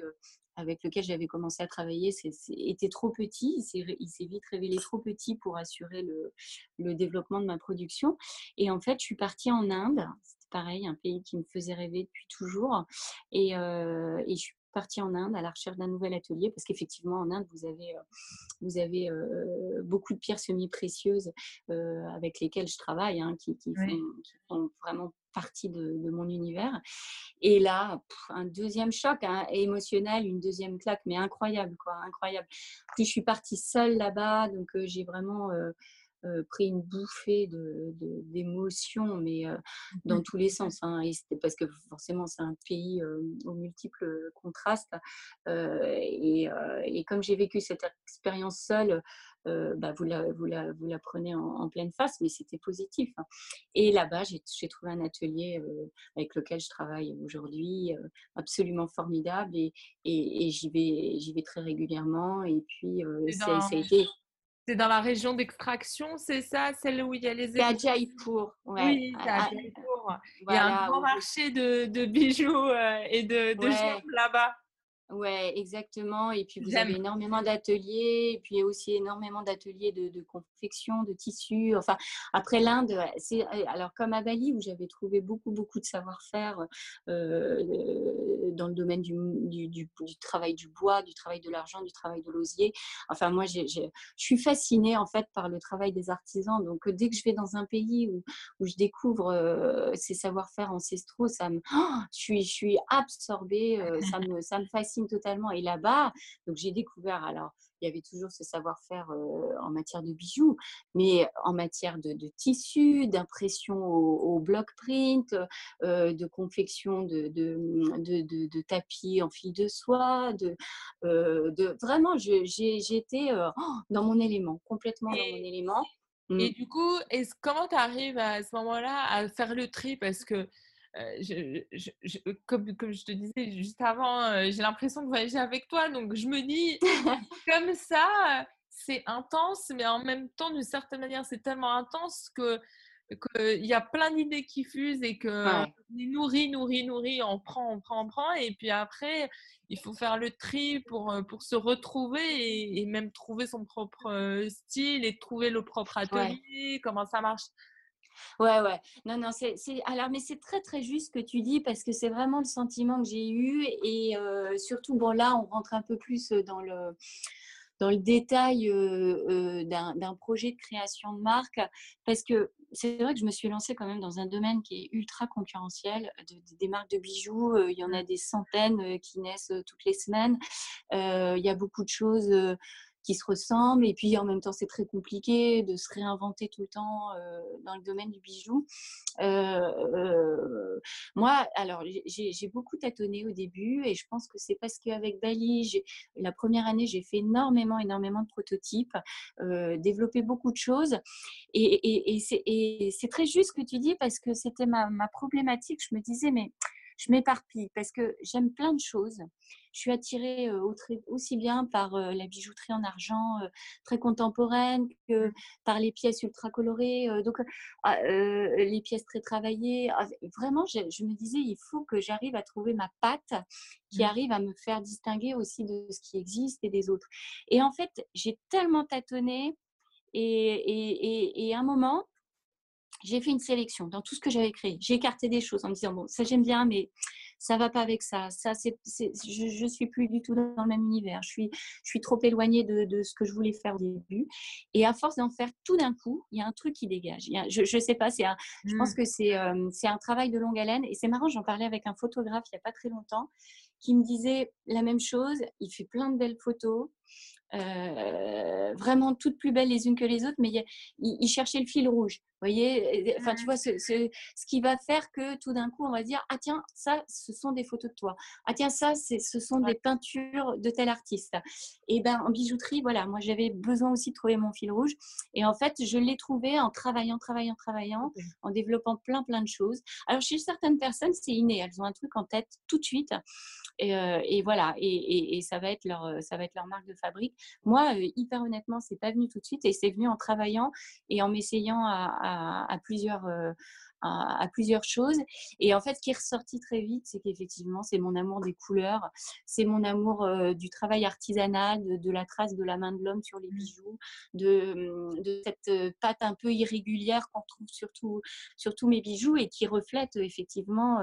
[SPEAKER 2] avec lequel j'avais commencé à travailler était trop petit. Il s'est vite révélé trop petit pour assurer le, le, développement de ma production. Et en fait, je suis partie en Inde. C'est pareil, un pays qui me faisait rêver depuis toujours. Et, euh, et je suis partie en Inde à la recherche d'un nouvel atelier parce qu'effectivement en Inde vous avez, euh, vous avez euh, beaucoup de pierres semi-précieuses euh, avec lesquelles je travaille hein, qui, qui, font, vraiment partie de, mon univers. Et là, un deuxième choc hein, émotionnel, une deuxième claque, mais incroyable quoi, incroyable. Je suis partie seule là-bas, donc j'ai vraiment euh, pris une bouffée d'émotions, de, mais euh, dans tous les sens. Hein, et c'était parce que forcément, c'est un pays euh, aux multiples contrastes. Et, et, comme j'ai vécu cette expérience seule, bah, vous, la, vous, la, vous la prenez en, pleine face, mais c'était positif. Hein. Et là-bas, j'ai trouvé un atelier avec lequel je travaille aujourd'hui, absolument formidable, et, et, et j'y vais, vais très régulièrement. Et puis, ça, ça a été
[SPEAKER 1] c'est dans la région d'extraction, c'est ça, celle où il y a les.
[SPEAKER 2] C'est à Jaipur.
[SPEAKER 1] Ouais. Oui, c'est à Jaipur. il y a un grand marché de, de bijoux euh, et de, de là-bas.
[SPEAKER 2] Ouais, exactement. Et puis, vous avez énormément d'ateliers, et puis aussi énormément d'ateliers de, de confection, de tissus. Enfin, après l'Inde, c'est euh, alors comme à Bali où j'avais trouvé beaucoup, beaucoup de savoir-faire euh, dans le domaine du, du, du- du travail du bois, du travail de l'argent, du travail de l'osier. Enfin, moi, j'ai, j'ai- je suis fascinée en fait par le travail des artisans. Donc, euh, dès que je vais dans un pays où, où je découvre euh, ces savoir-faire ancestraux, ça me, oh, <gasps> je suis, je suis absorbée, euh, ça me, ça me fascine totalement. Et là-bas, donc j'ai découvert, alors il y avait toujours ce savoir-faire euh, en matière de bijoux, mais en matière de, de tissus, d'impression au, au block print, euh, de confection de, de, de, de- tapis en fil de soie, de, euh, vraiment, euh, oh, dans mon élément, complètement dans mon
[SPEAKER 1] Et,
[SPEAKER 2] élément. Mm.
[SPEAKER 1] et du coup, est-ce, comment tu arrives à ce moment-là à faire le tri? Parce que, je, je- je- comme, comme je te disais juste avant, euh, j'ai l'impression de voyager avec toi. Donc, je me dis, <laughs> comme ça, euh, c'est intense, mais en même temps, d'une certaine manière, c'est tellement intense que qu'il y a plein d'idées qui fusent et qu'on
[SPEAKER 2] Ouais,
[SPEAKER 1] est nourri, nourri, nourri, on prend, on prend, on prend. Et puis après, il faut faire le tri pour, euh, pour se retrouver et, et même trouver son propre euh, style et trouver le propre
[SPEAKER 2] ouais.
[SPEAKER 1] atelier, comment ça marche.
[SPEAKER 2] Ouais, ouais. Non, non, c'est. Alors, mais c'est très, très juste ce que tu dis parce que c'est vraiment le sentiment que j'ai eu. Et euh, surtout, bon, là, on rentre un peu plus dans le, dans le détail euh, euh, d'un, projet de création de marque parce que c'est vrai que je me suis lancée quand même dans un domaine qui est ultra concurrentiel, de- de- des marques de bijoux. euh, Il y en a des centaines euh, qui naissent euh, toutes les semaines. Euh, Il y a beaucoup de choses. Qui se ressemblent et puis en même temps c'est très compliqué de se réinventer tout le temps euh, dans le domaine du bijou euh, euh, moi, alors j'ai beaucoup tâtonné au début et je pense que c'est parce qu'avec Bali, la première année, j'ai fait énormément, énormément de prototypes, développé beaucoup de choses. Et, et c'est très juste ce que tu dis parce que c'était ma, ma problématique. Je me disais, mais je m'éparpille parce que j'aime plein de choses. Je suis attirée aussi bien par la bijouterie en argent très contemporaine que par les pièces ultra colorées. donc, ah, euh, les pièces très travaillées. Ah, Vraiment, je, je me disais, il faut que j'arrive à trouver ma patte qui
[SPEAKER 1] Mm.
[SPEAKER 2] arrive à me faire distinguer aussi de ce qui existe et des autres. Et en fait, j'ai tellement tâtonné et, et, et, et à un moment, j'ai fait une sélection dans tout ce que j'avais créé. J'ai écarté des choses en me disant, bon, ça j'aime bien, mais ça va pas avec ça. Ça, c'est, je, je suis plus du tout dans le même univers. Je suis, je suis trop éloignée de, de ce que je voulais faire au début. Et à force d'en faire tout d'un coup, il y a un truc qui dégage. A- je, je sais pas, c'est un, je pense
[SPEAKER 1] Mm.
[SPEAKER 2] que c'est, euh, c'est un travail de longue haleine. Et c'est marrant, j'en parlais avec un photographe il y a pas très longtemps qui me disait la même chose. Il fait plein de belles photos. Euh, vraiment toutes plus belles les unes que les autres, mais il, y a- il- il cherchait le fil rouge. Vous voyez, enfin, tu
[SPEAKER 1] Mm.
[SPEAKER 2] vois, ce, ce- ce qui va faire que tout d'un coup, on va dire Ah, tiens, ça, ce sont des photos de toi. Ah, tiens, ça, ce sont
[SPEAKER 1] Ouais.
[SPEAKER 2] des peintures de tel artiste. Et ben, en bijouterie, voilà, moi, j'avais besoin aussi de trouver mon fil rouge. Et en fait, je l'ai trouvé en travaillant, travaillant, travaillant, en développant plein, plein de choses. Alors, chez certaines personnes, c'est inné. Elles ont un truc en tête tout de suite. Et, euh, et voilà, et, et- et ça va être leur, ça va être leur marque de fabrique. Moi, euh, hyper honnêtement, c'est pas venu tout de suite et c'est venu en travaillant et en m'essayant à, à- plusieurs, euh, à, à plusieurs choses. Et en fait, ce qui est ressorti très vite, c'est qu'effectivement, c'est mon amour des couleurs, c'est mon amour euh, du travail artisanal, de, de la trace de la main de l'homme sur les
[SPEAKER 1] Mm.
[SPEAKER 2] bijoux, de, de cette euh, patte un peu irrégulière qu'on trouve surtout sur tous mes bijoux et qui reflète effectivement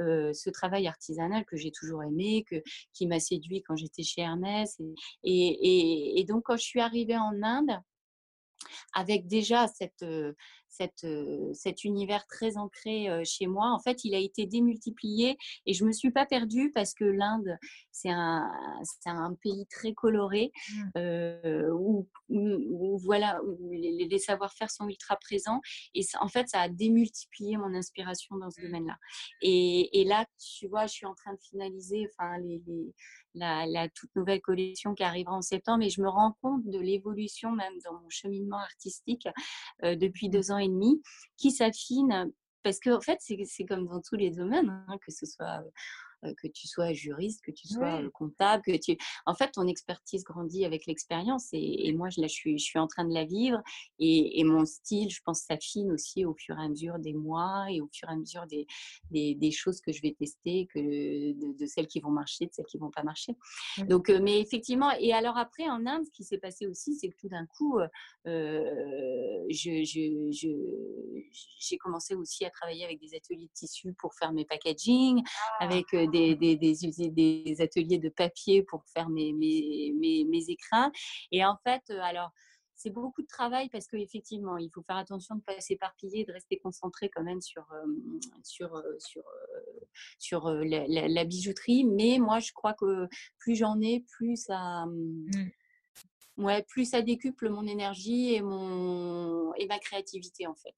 [SPEAKER 2] euh, ce travail artisanal que j'ai toujours aimé, que, qui m'a séduit quand j'étais chez Ernest. Et, et, et, et donc, quand je suis arrivée en Inde, avec déjà cette, cette, euh, cet univers très ancré euh, chez moi. En fait, il a été démultiplié et je ne me suis pas perdue parce que l'Inde, c'est un, un pays très coloré
[SPEAKER 1] Mm.
[SPEAKER 2] euh, où, où- où, voilà, où les, les savoir-faire sont ultra présents. Et ça- en fait, ça a démultiplié mon inspiration dans ce
[SPEAKER 1] Mm.
[SPEAKER 2] domaine-là. Et, et là, tu vois, je suis en train de finaliser enfin, les, les- la, la toute nouvelle collection qui arrivera en septembre et je me rends compte de l'évolution même dans mon cheminement artistique euh, depuis deux ans et demi qui s'affine parce qu'en en fait c'est c'est comme dans tous les domaines hein, que ce soit que tu sois juriste, que tu sois comptable, que tu... En fait, ton expertise grandit avec l'expérience et, moi, je, là, je suis, je suis en train de la vivre et, mon style, je pense, s'affine aussi au fur et à mesure des mois et au fur et à mesure des, des, choses que je vais tester, que de, celles qui vont marcher, de celles qui vont pas marcher. Donc, mais effectivement, et alors après, en Inde, ce qui s'est passé aussi, c'est que tout d'un coup, j'ai je, commencé aussi à travailler avec des ateliers de tissu pour faire mes packaging, ah. avec des, des, des, des, ateliers de papier pour faire mes, mes, mes, mes écrins. Et en fait, alors, c'est beaucoup de travail parce qu'effectivement, il faut faire attention de ne pas s'éparpiller, de rester concentré quand même sur, sur, sur, sur la, bijouterie. Mais moi, je crois que plus j'en ai, plus ça, mmh. ouais, plus ça décuple mon énergie et, mon, et ma créativité en fait.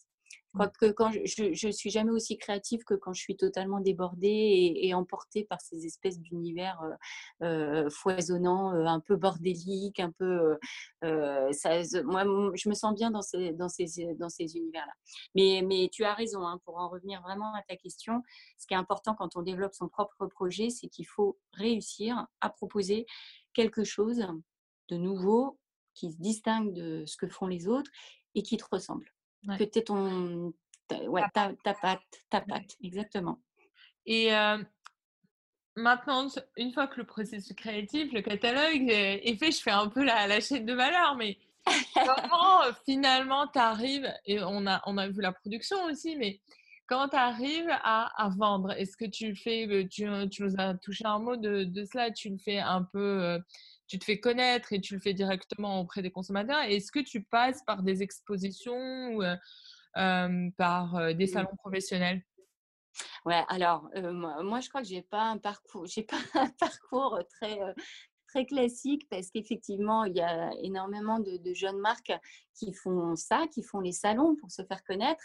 [SPEAKER 2] Je crois que quand je, ne suis jamais aussi créative que quand je suis totalement débordée et, emportée par ces espèces d'univers euh, euh, foisonnants, euh, un peu bordéliques, un peu. ça, moi, je me sens bien dans ces, dans ces, dans ces univers-là. Mais, mais tu as raison, hein, pour en revenir vraiment à ta question, ce qui est important quand on développe son propre projet, c'est qu'il faut réussir à proposer quelque chose de nouveau qui se distingue de ce que font les autres et qui te ressemble. Que tu ton. Ta, ouais, ta, ta, patte, ta patte, exactement.
[SPEAKER 1] Et maintenant, une fois que le processus créatif, le catalogue est fait, je fais un peu la, la chaîne de valeur, mais comment <laughs> finalement tu arrives, et on a, on a vu la production aussi, mais comment tu arrives à, à, vendre? Est-ce que tu le fais, tu, tu, nous as touché un mot de, de cela, tu le fais un peu tu te fais connaître et tu le fais directement auprès des consommateurs. Est-ce que tu passes par des expositions ou euh, euh, par euh, des salons professionnels?
[SPEAKER 2] Ouais, alors moi je crois que j'ai pas un parcours, j'ai pas <laughs> un parcours très très classique parce qu'effectivement, il y a énormément de, jeunes marques qui font ça, qui font les salons pour se faire connaître,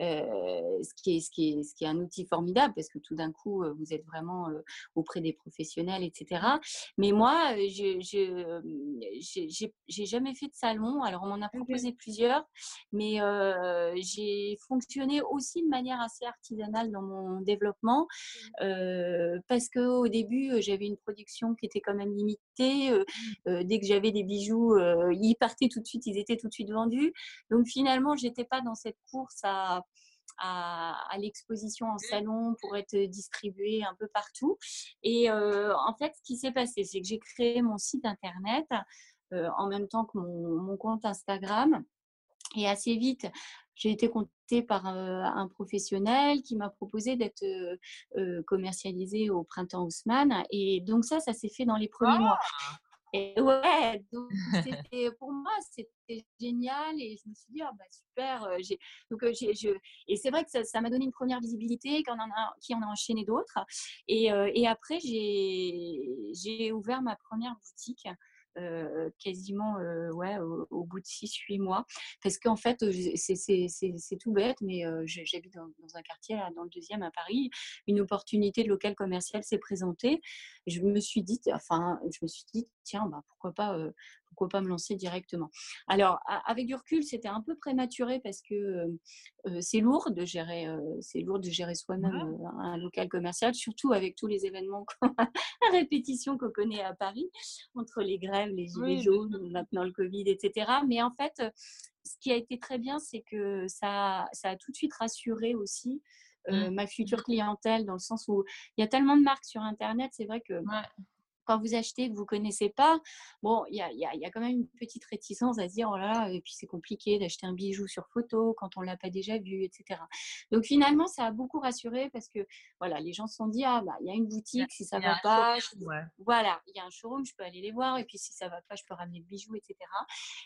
[SPEAKER 2] euh, ce, qui est, ce, qui est, ce qui est un outil formidable parce que tout d'un coup, euh, vous êtes vraiment euh, auprès des professionnels, etc. Mais moi, je n'ai jamais fait de salon. Alors, on m'en a proposé plusieurs, mais j'ai fonctionné aussi de manière assez artisanale dans mon développement parce qu'au début, j'avais une production qui était quand même limitée dès que j'avais des bijoux, ils partaient tout de suite, ils étaient tout de suite vendus. Donc finalement, j'étais pas dans cette course à, à, l'exposition en mmh. salon pour être distribuée un peu partout. Et en fait, ce qui s'est passé, c'est que j'ai créé mon site internet en même temps que mon, mon compte Instagram. Et assez vite, j'ai été contactée par un professionnel qui m'a proposé d'être commercialisée au printemps Haussmann. Et donc ça, ça s'est fait dans les premiers mois. Et ouais, donc <laughs> pour moi, c'était génial et je me suis dit, ah bah super. donc, je, et c'est vrai que ça m'a donné une première visibilité, qui en a, qui en a enchaîné d'autres. Et, et après, j'ai ouvert ma première boutique euh, quasiment euh, ouais, au, bout de 6-8 mois. Parce qu'en fait, c'est tout bête, mais j'habite dans, un quartier, dans le deuxième à Paris. Une opportunité de local commercial s'est présentée. Je me suis dit, enfin, je me suis dit, tiens, bah, pourquoi pas pourquoi pas me lancer directement Alors, avec du recul, c'était un peu prématuré parce que c'est lourd de gérer, c'est lourd de gérer soi-même un local commercial, surtout avec tous les événements à <laughs> répétition qu'on connaît à Paris, entre les grèves, les gilets jaunes, maintenant le Covid, etc. Mais en fait, ce qui a été très bien, c'est que ça, ça a tout de suite rassuré aussi mmh. ma future clientèle dans le sens où il y a tellement de marques sur Internet, c'est vrai que quand vous achetez que vous connaissez pas, bon, il y a, y, a, y a, quand même une petite réticence à se dire, oh là là, et puis c'est compliqué d'acheter un bijou sur photo quand on l'a pas déjà vu, etc. Donc finalement, ça a beaucoup rassuré parce que voilà, les gens se sont dit, ah bah, il y a une boutique, si ça va pas, voilà, il y a un showroom, je peux aller les voir, et puis si ça va pas, je peux ramener le bijou, etc.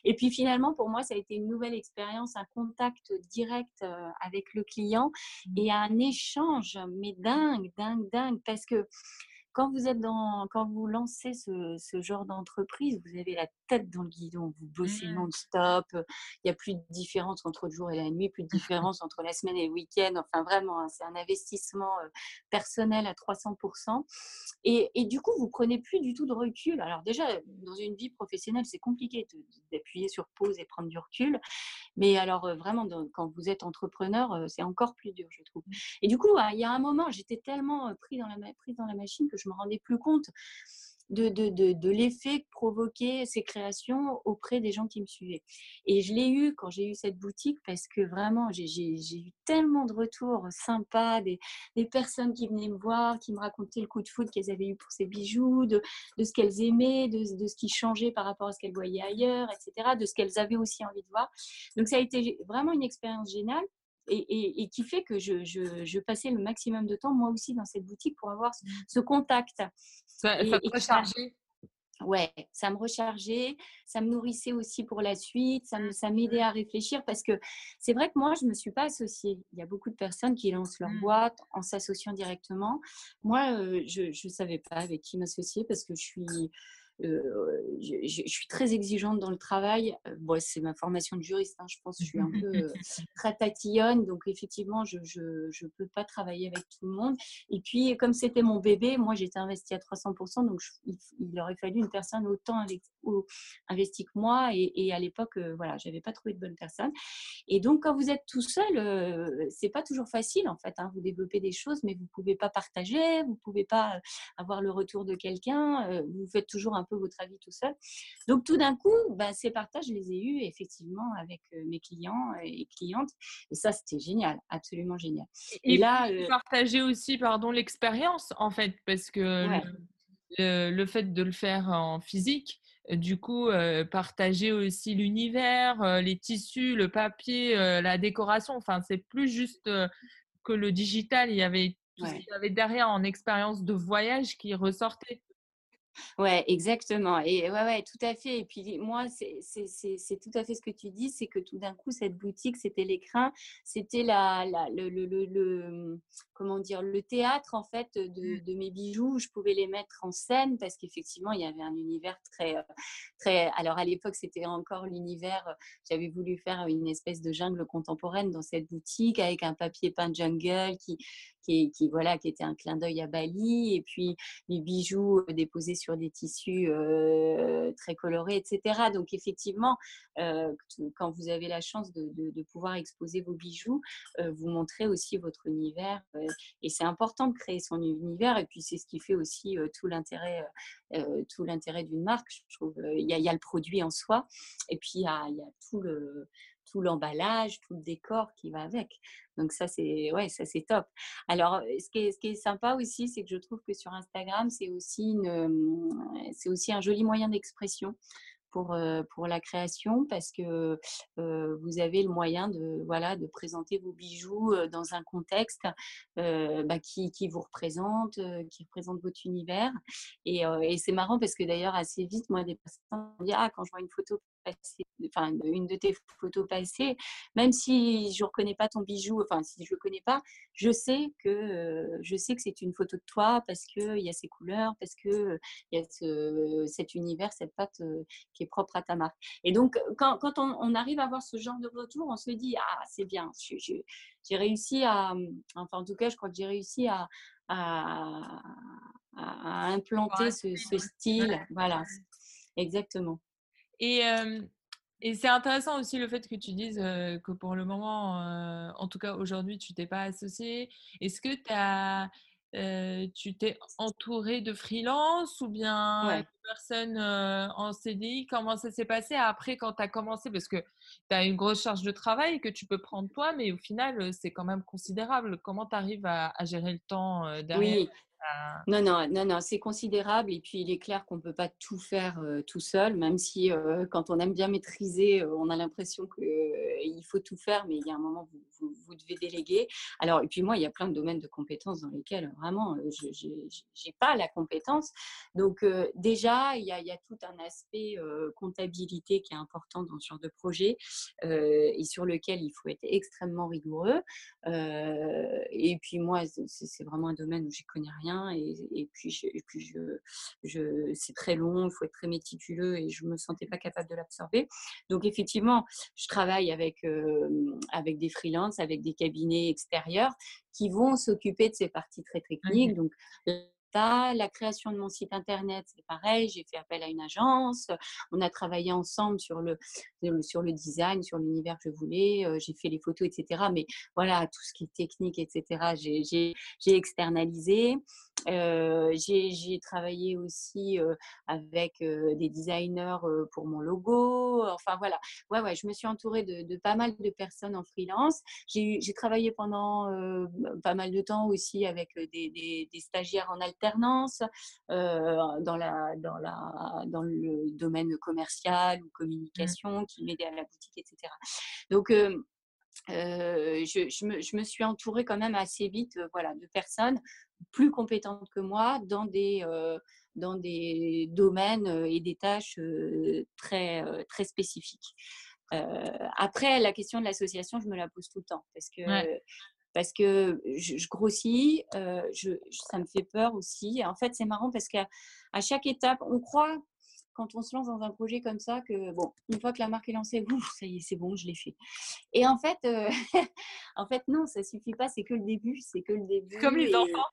[SPEAKER 2] Et puis finalement, pour moi, ça a été une nouvelle expérience, un contact direct euh, avec le client mmh. et un échange, mais dingue, dingue, dingue, parce que quand vous êtes dans, quand vous lancez ce, ce genre d'entreprise, vous avez la tête dans le guidon, vous bossez
[SPEAKER 1] Mmh.
[SPEAKER 2] non-stop, il n'y a plus de différence entre le jour et la nuit, plus de <laughs> différence entre la semaine et le week-end. Enfin, vraiment, hein, c'est un investissement personnel à 300%. Et, et du coup, vous prenez plus du tout de recul. Alors déjà, dans une vie professionnelle, c'est compliqué d'appuyer sur pause et prendre du recul. Mais alors, vraiment, dans- quand vous êtes entrepreneur, c'est encore plus dur, je trouve. Et du coup, ah, il y a un moment, j'étais tellement pris dans la, prise dans la machine que je me rendais plus compte de, l'effet que provoquaient ces créations auprès des gens qui me suivaient. Et je l'ai eu quand j'ai eu cette boutique parce que vraiment, j'ai eu tellement de retours sympas, des, personnes qui venaient me voir, qui me racontaient le coup de foot qu'elles avaient eu pour ces bijoux, de, ce qu'elles aimaient, de ce qui changeait par rapport à ce qu'elles voyaient ailleurs, etc., de ce qu'elles avaient aussi envie de voir. Donc ça a été vraiment une expérience géniale. Et, et- et qui fait que je, je- je passais le maximum de temps, moi aussi, dans cette boutique pour avoir ce, ce contact.
[SPEAKER 1] Ça,
[SPEAKER 2] Et-
[SPEAKER 1] ça te.
[SPEAKER 2] Ouais, ça me rechargeait, ça me nourrissait aussi pour la suite, ça me- ça m'aidait à réfléchir parce que c'est vrai que moi, je ne me suis pas associée. Il y a beaucoup de personnes qui lancent leur
[SPEAKER 1] Mm.
[SPEAKER 2] boîte en s'associant directement. Moi, euh, je ne savais pas avec qui m'associer parce que je suis, euh, je, je- je suis très exigeante dans le travail. Euh, bon, c'est ma formation de juriste, hein, je pense. Je suis un peu euh, <laughs> très tatillonne, donc effectivement, je ne peux pas travailler avec tout le monde. Et puis, comme c'était mon bébé, moi, j'étais investie à 300%, donc je- il, il aurait fallu une personne autant avec, au- investie que moi. Et, et à l'époque, euh, voilà, j'avais pas trouvé de bonne personne. Et donc, quand vous êtes tout seul, euh, c'est pas toujours facile, en fait. hein. Vous développez des choses, mais vous pouvez pas partager, vous pouvez pas avoir le retour de quelqu'un. vous faites toujours un peu votre avis tout seul. Donc, tout d'un coup, ben, ces partages, je les ai eus effectivement avec euh, mes clients et clientes. Et ça, c'était génial, absolument génial.
[SPEAKER 1] Et,
[SPEAKER 2] Et là, euh,
[SPEAKER 1] partager aussi, pardon, l'expérience, en fait, parce que
[SPEAKER 2] Ouais.
[SPEAKER 1] le, fait de le faire en physique, euh, du coup, euh, partager aussi l'univers, euh, les tissus, le papier, euh, la décoration, enfin, c'est plus juste euh, que le digital, il y avait tout ce qu'il y avait derrière en expérience de voyage qui ressortait.
[SPEAKER 2] Ouais, exactement. Et ouais, ouais, tout à fait. Et puis moi, c'est tout à fait ce que tu dis, c'est que tout d'un coup, cette boutique, c'était l'écrin, c'était la, la- le, le, le- le- comment dire, le théâtre en fait de, de mes bijoux. Je pouvais les mettre en scène parce qu'effectivement, il y avait un univers très, euh, très. Alors à l'époque, c'était encore l'univers. euh, J'avais voulu faire une espèce de jungle contemporaine dans cette boutique avec un papier peint jungle qui, qui, voilà, qui était un clin d'œil à Bali et puis les bijoux euh, déposés sur des tissus euh, très colorés, etc. Donc effectivement, euh, quand vous avez la chance de, pouvoir exposer vos bijoux, vous montrez aussi votre univers. et c'est important de créer son univers. Et puis c'est ce qui fait aussi tout l'intérêt, tout l'intérêt d'une marque. Il y, a, le produit en soi, et puis il y a tout le tout l'emballage, tout le décor qui va avec. Donc ça c'est ouais, ça c'est top. Alors, ce qui est, sympa aussi, c'est que je trouve que sur Instagram, c'est aussi, une, c'est aussi un joli moyen d'expression pour, pour la création parce que vous avez le moyen de, voilà, de présenter vos bijoux dans un contexte bah, qui, qui vous représente, qui représente votre univers. Et, c'est marrant parce que d'ailleurs, assez vite, moi, des personnes disent Ah, quand je vois une photo enfin, une de tes photos passées, même si je ne reconnais pas ton bijou, enfin, si je ne le connais pas, je sais que, euh, je sais que c'est une photo de toi parce qu'il y a ces couleurs, parce qu'il y a ce, cet univers, cette patte euh, qui est propre à ta marque. Et donc, quand, quand on, on arrive à avoir ce genre de retour, on se dit Ah, c'est bien, j'ai réussi à. Enfin, en tout cas, je crois que j'ai réussi à, à, implanter ce, ce style. Voilà, exactement.
[SPEAKER 1] Et, et c'est intéressant aussi le fait que tu dises que pour le moment, en tout cas aujourd'hui, tu t'es pas associé. Est-ce que euh, tu t'es entouré de freelance ou bien
[SPEAKER 2] Ouais.
[SPEAKER 1] de personnes en CDI Comment ça s'est passé après quand tu as commencé? Parce que tu as une grosse charge de travail que tu peux prendre toi, mais au final, c'est quand même considérable. Comment tu arrives à, à gérer le temps derrière?
[SPEAKER 2] Oui,
[SPEAKER 1] à-
[SPEAKER 2] Non, non, non, non, c'est considérable. Et puis, il est clair qu'on ne peut pas tout faire euh, tout seul, même si euh, quand on aime bien maîtriser, euh, on a l'impression qu'il faut tout faire, mais il y a un moment où vous, devez déléguer. Alors, et puis moi, il y a plein de domaines de compétences dans lesquels vraiment, euh, je n'ai pas la compétence. Donc, euh, déjà, il y, a, y, a, tout un aspect euh, comptabilité qui est important dans ce genre de projet euh, et sur lequel il faut être extrêmement rigoureux. Euh, et puis, moi, c'est vraiment un domaine où j'y connais rien et, puis, je, puis je, je, c'est très long, il faut être très méticuleux et je ne me sentais pas capable de l'absorber. Donc effectivement, je travaille avec, avec des freelances, avec des cabinets extérieurs qui vont s'occuper de ces parties très techniques. Donc la création de mon site internet, c'est pareil, j'ai fait appel à une agence, on a travaillé ensemble sur le, sur le design, sur l'univers que je voulais, euh, j'ai fait les photos, etc. Mais voilà, tout ce qui est technique, etc., j'ai externalisé. Euh, j'ai travaillé aussi euh, avec des designers pour mon logo. Enfin voilà, ouais, ouais, je me suis entourée de, pas mal de personnes en freelance. J'ai travaillé pendant pas mal de temps aussi avec des, des stagiaires en alternance dans, la, dans, la, dans le domaine commercial ou mmh. communication qui m'aidaient à la boutique, etc. Donc, je, je, me, je, me, suis entourée quand même assez vite voilà, de personnes plus compétentes que moi dans des, dans des domaines et des tâches très, très spécifiques. après, la question de l'association, je me la pose tout le temps parce que parce que je, grossis, je, ça me fait peur aussi. En fait, c'est marrant parce qu'à chaque étape, on croit quand on se lance dans un projet comme ça que, bon, une fois que la marque est lancée, <laughs> ouf, ça y est, c'est bon, je l'ai fait. Et en fait, <laughs> en fait, non, ça suffit pas, c'est que le début, c'est que le début.
[SPEAKER 1] Comme les enfants.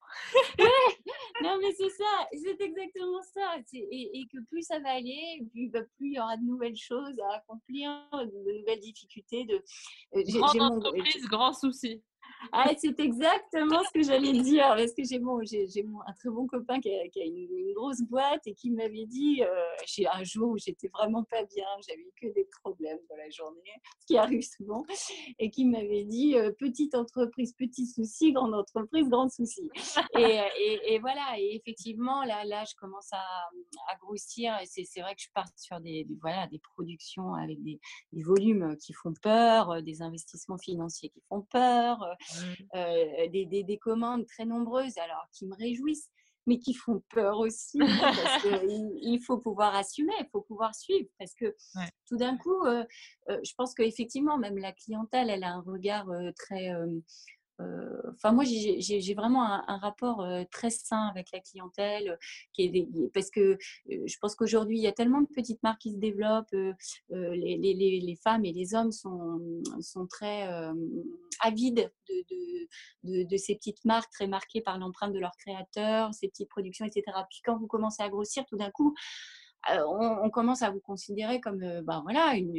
[SPEAKER 1] <laughs>
[SPEAKER 2] non, mais c'est ça, c'est exactement ça. Et, que plus ça va aller, plus, bah, plus il y aura de nouvelles choses à accomplir, de nouvelles difficultés. De,
[SPEAKER 1] Grande entreprise, grand souci.
[SPEAKER 2] Ah, c'est exactement ce que j'allais dire, parce que j'ai bon, un très bon copain qui a, une, grosse boîte et qui m'avait dit, euh, un jour où j'étais vraiment pas bien, j'avais que des problèmes dans la journée, ce qui arrive souvent, et qui m'avait dit, euh, petite entreprise, petit souci, grande entreprise, grand souci. Et, et, voilà, et effectivement, là, là je commence à, grossir, c'est vrai que je pars sur des, voilà, des productions avec des, volumes qui font peur, des investissements financiers qui font peur, euh, des, des, commandes très nombreuses, alors qui me réjouissent, mais qui font peur aussi, parce qu'il <laughs> il faut pouvoir assumer, il faut pouvoir suivre, parce que tout d'un coup, euh, euh, je pense qu'effectivement, même la clientèle, elle a un regard très euh, enfin, moi, j'ai vraiment un, rapport très sain avec la clientèle, parce que je pense qu'aujourd'hui, il y a tellement de petites marques qui se développent. Les, femmes et les hommes sont, très avides de, de, de, ces petites marques très marquées par l'empreinte de leurs créateurs, ces petites productions, etc. Puis quand vous commencez à grossir, tout d'un coup, on, commence à vous considérer comme ben voilà, une,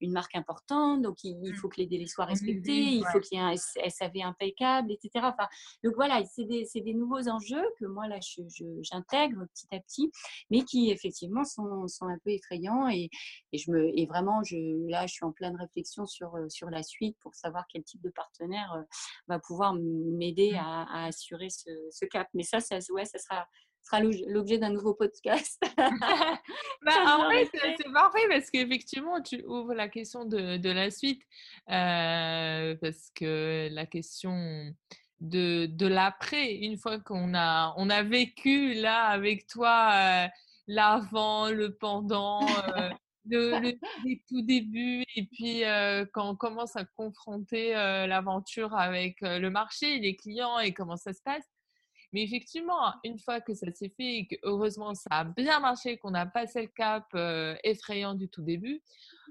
[SPEAKER 2] une, marque importante, donc il, mmh. faut que les délais soient respectés, il faut qu'il y ait un SAV impeccable, etc. Enfin, donc voilà, c'est des, des, nouveaux enjeux que moi là j'intègre petit à petit, mais qui effectivement sont, sont un peu effrayants et, et, je me, et vraiment je, là je suis en pleine réflexion sur, sur la suite pour savoir quel type de partenaire va pouvoir m'aider mmh. à, à, assurer ce, ce, cap. Mais ça, ça, ouais, ça sera sera l'objet d'un nouveau podcast. <laughs>
[SPEAKER 1] bah, <laughs> en fait, c'est parfait parce qu'effectivement, tu ouvres la question de, de la suite. Euh, parce que la question de, de l'après, une fois qu'on a, on a vécu là avec toi euh, l'avant, le pendant. Euh, <laughs> le, tout débuts et puis quand on commence à confronter l'aventure avec le marché, les clients et comment ça se passe, mais effectivement, une fois que ça s'est fait et que heureusement ça a bien marché, qu'on a passé le cap effrayant du tout début,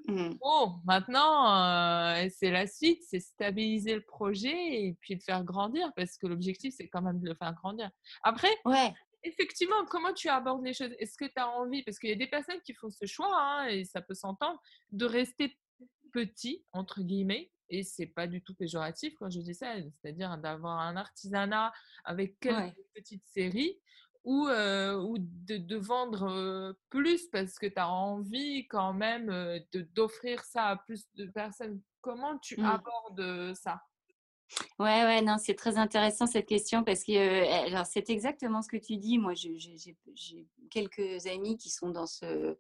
[SPEAKER 1] mmh. bon, maintenant, c'est la suite, c'est stabiliser le projet et puis le faire grandir parce que l'objectif, c'est quand même de le faire grandir. Après, ouais. effectivement, comment tu abordes les choses? Est-ce que tu as envie, parce qu'il y a des personnes qui font ce choix, hein, et ça peut s'entendre, de rester petit, entre guillemets, et c'est pas du tout péjoratif quand je dis ça, c'est-à-dire d'avoir un artisanat avec quelques petites séries ou, ou de, de vendre plus parce que tu as envie quand même d'offrir ça à plus de personnes. Comment tu mmh. abordes ça?
[SPEAKER 2] Ouais, ouais, non, c'est très intéressant cette question parce que alors c'est exactement ce que tu dis. Moi, j'ai quelques amis qui sont dans ce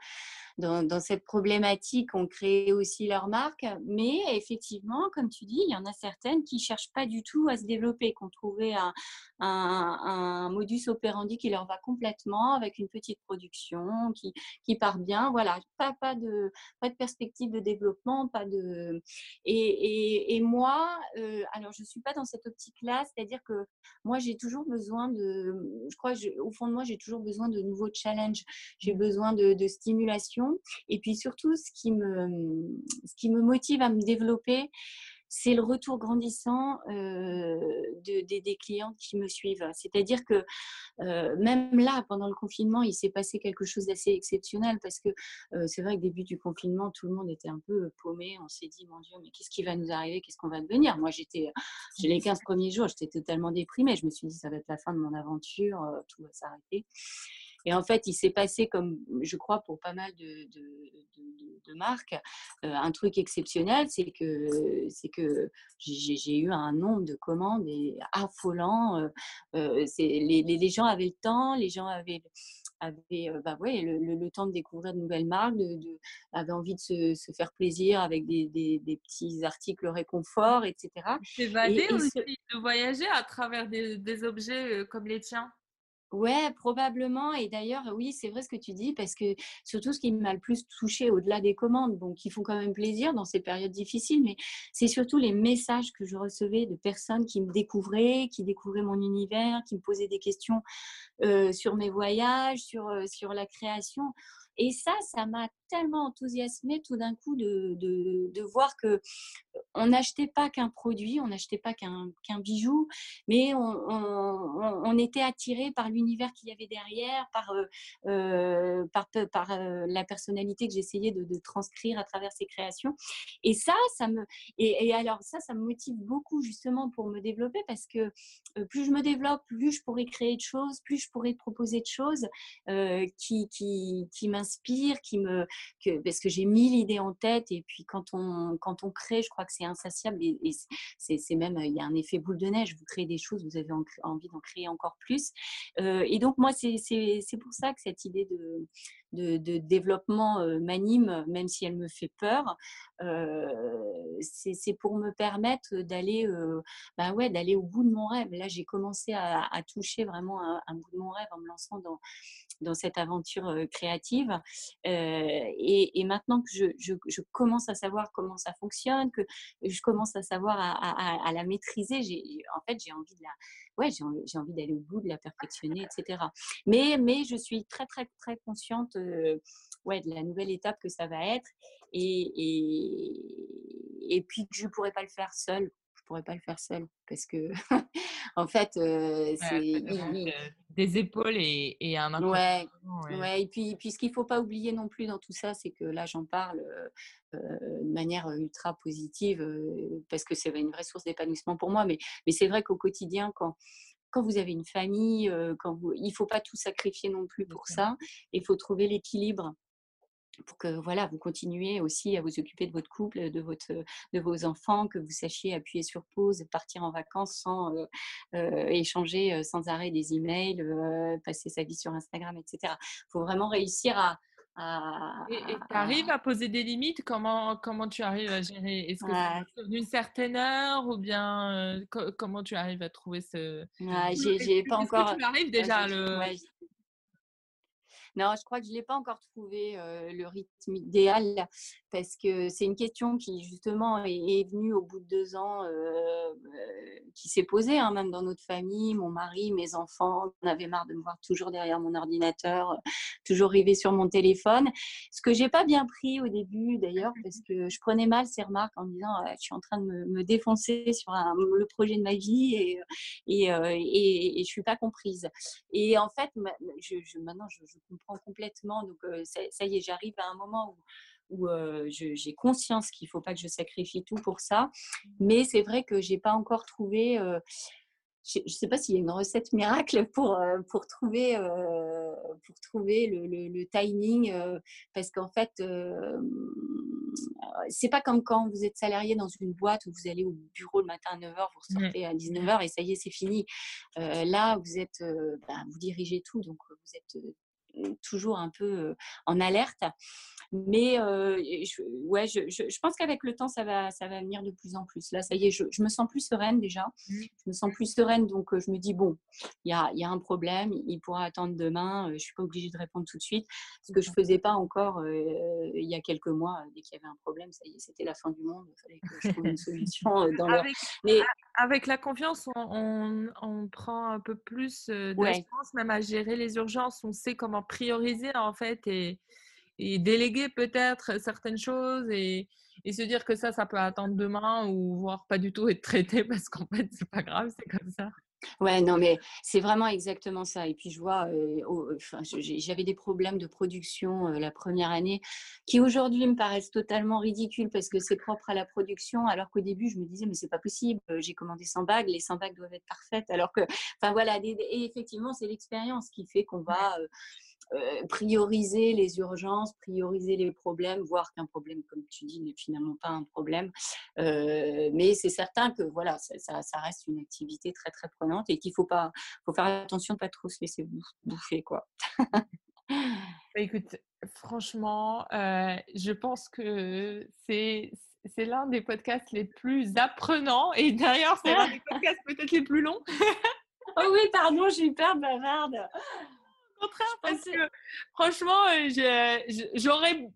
[SPEAKER 2] dans, cette problématique ont créé aussi leur marque. Mais effectivement, comme tu dis, il y en a certaines qui cherchent pas du tout à se développer, qui ont trouvé un, un, modus operandi qui leur va complètement avec une petite production qui, qui part bien. Voilà, pas, pas, de, pas de perspective de développement, pas de. Et, et, moi, euh, alors je suis pas dans cette optique-là, c'est-à-dire que moi j'ai toujours besoin de, je crois, au fond de moi j'ai toujours besoin de nouveaux challenges, j'ai mmh. besoin de, de stimulation et puis surtout, ce qui me, ce qui me motive à me développer, c'est le retour grandissant euh, de, des clients qui me suivent. C'est-à-dire que euh, même là, pendant le confinement, il s'est passé quelque chose d'assez exceptionnel parce que euh, c'est vrai que début du confinement, tout le monde était un peu paumé. On s'est dit, mon Dieu, mais qu'est-ce qui va nous arriver? Qu'est-ce qu'on va devenir? Moi, j'étais, les 15 premiers jours, j'étais totalement déprimée. Je me suis dit, ça va être la fin de mon aventure, tout va s'arrêter. Et en fait, il s'est passé, comme je crois pour pas mal de, de, marques, euh, un truc exceptionnel, c'est que, c'est que j'ai eu un nombre de commandes affolant. Euh, euh, les, les, gens avaient le temps, les gens avaient avaient bah ouais, le, le, temps de découvrir de nouvelles marques, de, avaient envie de se, se, faire plaisir avec des, des, des, petits articles réconfort, etc.
[SPEAKER 1] S'évader aussi, de voyager à travers des, des objets comme les tiens.
[SPEAKER 2] Ouais, probablement. Et d'ailleurs, oui, c'est vrai ce que tu dis, parce que surtout ce qui m'a le plus touché au-delà des commandes, bon, qui font quand même plaisir dans ces périodes difficiles, mais c'est surtout les messages que je recevais de personnes qui me découvraient, qui découvraient mon univers, qui me posaient des questions sur mes voyages, sur, sur la création. Et ça, ça m'a tellement enthousiasmé tout d'un coup de, de, de, voir que on n'achetait pas qu'un produit, on n'achetait pas qu'un qu'un bijou, mais on, on, était attiré par l'univers qu'il y avait derrière, par, euh, euh par, par euh, la personnalité que j'essayais de, transcrire à travers ces créations. Et ça, ça me, et, et, alors ça, ça motive beaucoup justement pour me développer parce que euh, plus je me développe, plus je pourrais créer de choses, plus je pourrais proposer de choses euh, qui, qui, qui m'inspirent, qui me, parce que j'ai mille idées en tête et puis quand on, quand on crée, je crois que c'est insatiable et, c'est même, il y a un effet boule de neige, vous créez des choses, vous avez envie d'en créer encore plus. Euh, et donc moi, c'est pour ça que cette idée de, de, développement euh, m'anime, même si elle me fait peur, euh, c'est pour me permettre d'aller euh, bah ouais, au bout de mon rêve. Là, j'ai commencé à, toucher vraiment un, bout de mon rêve en me lançant dans, dans cette aventure créative. Et, maintenant que je, je, commence à savoir comment ça fonctionne, que je commence à savoir à, à, à la maîtriser, en fait, j'ai envie de la, ouais, j'ai envie d'aller au bout, de la perfectionner, etc. Mais, mais je suis très, très, très consciente ouais, de la nouvelle étape que ça va être. Et, et, et puis que je ne pourrais pas le faire seule. Pourrais pas le faire seule parce que, <laughs> en fait, euh, c'est.
[SPEAKER 1] des épaules et, et un
[SPEAKER 2] ouais, ouais. ouais, Et puis, puis ce qu'il faut pas oublier non plus dans tout ça, c'est que là, j'en parle euh, de manière ultra positive parce que c'est une vraie source d'épanouissement pour moi. Mais, mais c'est vrai qu'au quotidien, quand, quand vous avez une famille, quand vous, il faut pas tout sacrifier non plus pour ça. Il faut trouver l'équilibre pour que voilà, vous continuez aussi à vous occuper de votre couple, de, votre, de vos enfants, que vous sachiez appuyer sur pause, partir en vacances sans euh, euh, échanger sans arrêt des emails, euh, passer sa vie sur Instagram, etc. Il faut vraiment réussir à, à,
[SPEAKER 1] et tu arrives à poser des limites? Comment, comment tu arrives à gérer? Est-ce que c'est d'une certaine heure ou bien comment tu arrives à trouver ce.
[SPEAKER 2] Ouais, j'ai pas encore.
[SPEAKER 1] tu arrives déjà à le.
[SPEAKER 2] Non, je crois que je ne l'ai pas encore trouvé le rythme idéal parce que c'est une question qui justement est, venue au bout de deux ans, qui s'est posée hein, même dans notre famille, mon mari, mes enfants. On avait marre de me voir toujours derrière mon ordinateur, toujours rivée sur mon téléphone. Ce que j'ai pas bien pris au début d'ailleurs <laughs> parce que je prenais mal ces remarques en me disant «Ah, je suis en train de me, défoncer sur le projet de ma vie et et, et, et, je suis pas comprise. Et en fait, je, je, maintenant je, je comprends complètement. Donc, ça, y est, j'arrive à un moment où, où j'ai conscience qu'il ne faut pas que je sacrifie tout pour ça. Mais c'est vrai que j'ai pas encore trouvé. je ne sais pas s'il y a une recette miracle pour, pour trouver, pour trouver le, le, timing, parce qu'en fait, c'est pas comme quand vous êtes salarié dans une boîte où vous allez au bureau le matin à 9h, vous mmh. sortez à 19h et ça y est, c'est fini. là, vous êtes, bah, vous dirigez tout, donc vous êtes toujours un peu en alerte. Mais je, ouais, je, je, pense qu'avec le temps, ça va, ça va venir de plus en plus. Là, ça y est, je, me sens plus sereine déjà. Mmh. Je me sens plus sereine, donc je me dis, bon, il y a, y a, un problème, il pourra attendre demain, je ne suis pas obligée de répondre tout de suite. Ce que je ne faisais pas encore il y a quelques mois, dès qu'il y avait un problème, ça y est, c'était la fin du monde, il fallait que je trouve une solution dans leur...
[SPEAKER 1] Mais... Avec la confiance, on, on, prend un peu plus de ouais. même à gérer les urgences, on sait comment prioriser en fait et et déléguer peut-être certaines choses et, et, se dire que ça, ça peut attendre demain ou voire pas du tout être traité <laughs> parce qu'en fait, c'est pas grave, c'est comme ça.
[SPEAKER 2] Ouais, non, mais c'est vraiment exactement ça. Et puis, je vois, enfin, j'avais des problèmes de production la première année qui aujourd'hui me paraissent totalement ridicules parce que c'est propre à la production. Alors qu'au début, je me disais, mais c'est pas possible, j'ai commandé 100 bagues, les 100 bagues doivent être parfaites. Alors que, enfin voilà, et effectivement, c'est l'expérience qui fait qu'on va euh, prioriser les urgences, prioriser les problèmes, voir qu'un problème, comme tu dis, n'est finalement pas un problème. Euh, mais c'est certain que voilà, ça, ça, reste une activité très très prenante et qu'il faut pas, faut faire attention de pas trop se laisser bouffer quoi.
[SPEAKER 1] Bah, écoute, franchement, euh, je pense que c'est c'est l'un des podcasts les plus apprenants et d'ailleurs c'est l'un des podcasts peut-être les plus longs. <laughs>
[SPEAKER 2] oh oui, pardon, j'ai hyper bavarde
[SPEAKER 1] contraire, parce que franchement, euh, j'aurais.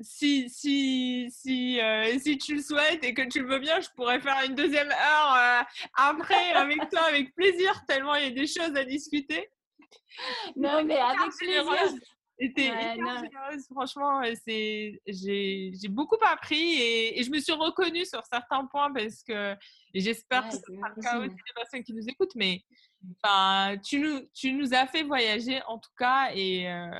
[SPEAKER 1] Si, si, si, euh, si tu le souhaites et que tu le veux bien, je pourrais faire une deuxième heure euh, après avec toi, <laughs> avec plaisir, tellement il y a des choses à discuter.
[SPEAKER 2] Non, mais avec plaisir.
[SPEAKER 1] C'était franchement, j'ai beaucoup appris et, et, je me suis reconnue sur certains points parce que j'espère que ce sera le cas aussi des personnes qui nous écoutent, mais Enfin, tu nous, tu nous as fait voyager en tout cas et euh,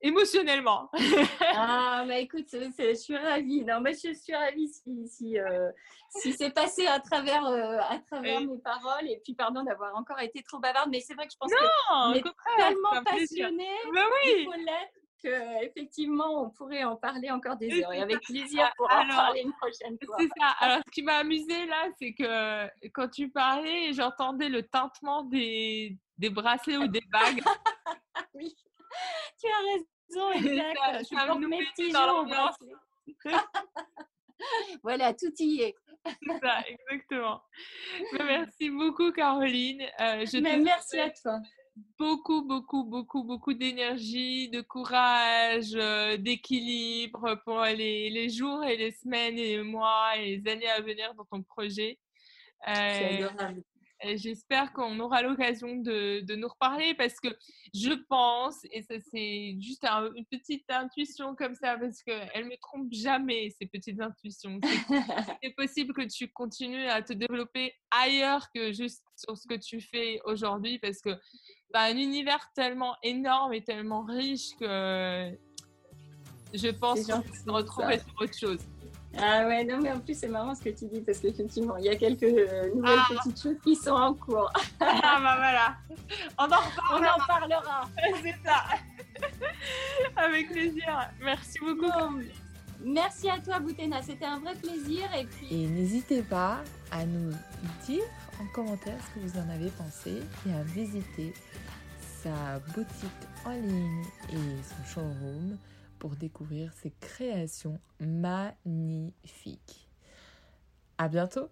[SPEAKER 1] émotionnellement. <laughs>
[SPEAKER 2] ah, bah écoute, je suis ravie. Non, mais je suis ravie si, si, euh, si c'est passé à travers, euh, à travers mes paroles. Et puis, pardon d'avoir encore été trop bavarde, mais c'est vrai que je pense
[SPEAKER 1] non,
[SPEAKER 2] que est tellement passionnée.
[SPEAKER 1] Bah oui.
[SPEAKER 2] Il faut l'être effectivement, on pourrait en parler encore des heures et avec plaisir pour en parler une prochaine fois.
[SPEAKER 1] C'est ça. Alors, ce qui m'a amusé là, c'est que quand tu parlais, j'entendais le tintement des, des bracelets ou des bagues. <laughs>
[SPEAKER 2] oui, tu as raison, exact. Ça, je mes petits dans <laughs> voilà, tout y est.
[SPEAKER 1] C'est ça, exactement. merci beaucoup, Caroline.
[SPEAKER 2] Euh, je Mais merci à toi
[SPEAKER 1] beaucoup, beaucoup, beaucoup, beaucoup d'énergie, de courage, euh, d'équilibre pour les, les, jours et les semaines et les mois et les années à venir dans ton projet.
[SPEAKER 2] Euh,
[SPEAKER 1] J'espère qu'on aura l'occasion de, de, nous reparler parce que je pense, et ça c'est juste une petite intuition comme ça, parce qu'elle ne me trompe jamais, ces petites intuitions. <laughs> C'est possible que tu continues à te développer ailleurs que juste sur ce que tu fais aujourd'hui parce que un univers tellement énorme et tellement riche que je pense qu'on se retrouver sur autre chose.
[SPEAKER 2] Ah ouais, non, mais en plus, c'est marrant ce que tu dis parce qu'effectivement, il y a quelques euh, nouvelles ah. petites choses qui sont en cours.
[SPEAKER 1] ah bah voilà.
[SPEAKER 2] On en reparlera. <laughs> On en parlera. <laughs>
[SPEAKER 1] c'est ça. <laughs> Avec plaisir. Merci beaucoup.
[SPEAKER 2] merci à toi, Boutena. C'était un vrai plaisir. Et, puis...
[SPEAKER 3] et n'hésitez pas à nous dire en commentaire ce que vous en avez pensé et à visiter sa boutique en ligne et son showroom pour découvrir ses créations magnifiques. À bientôt!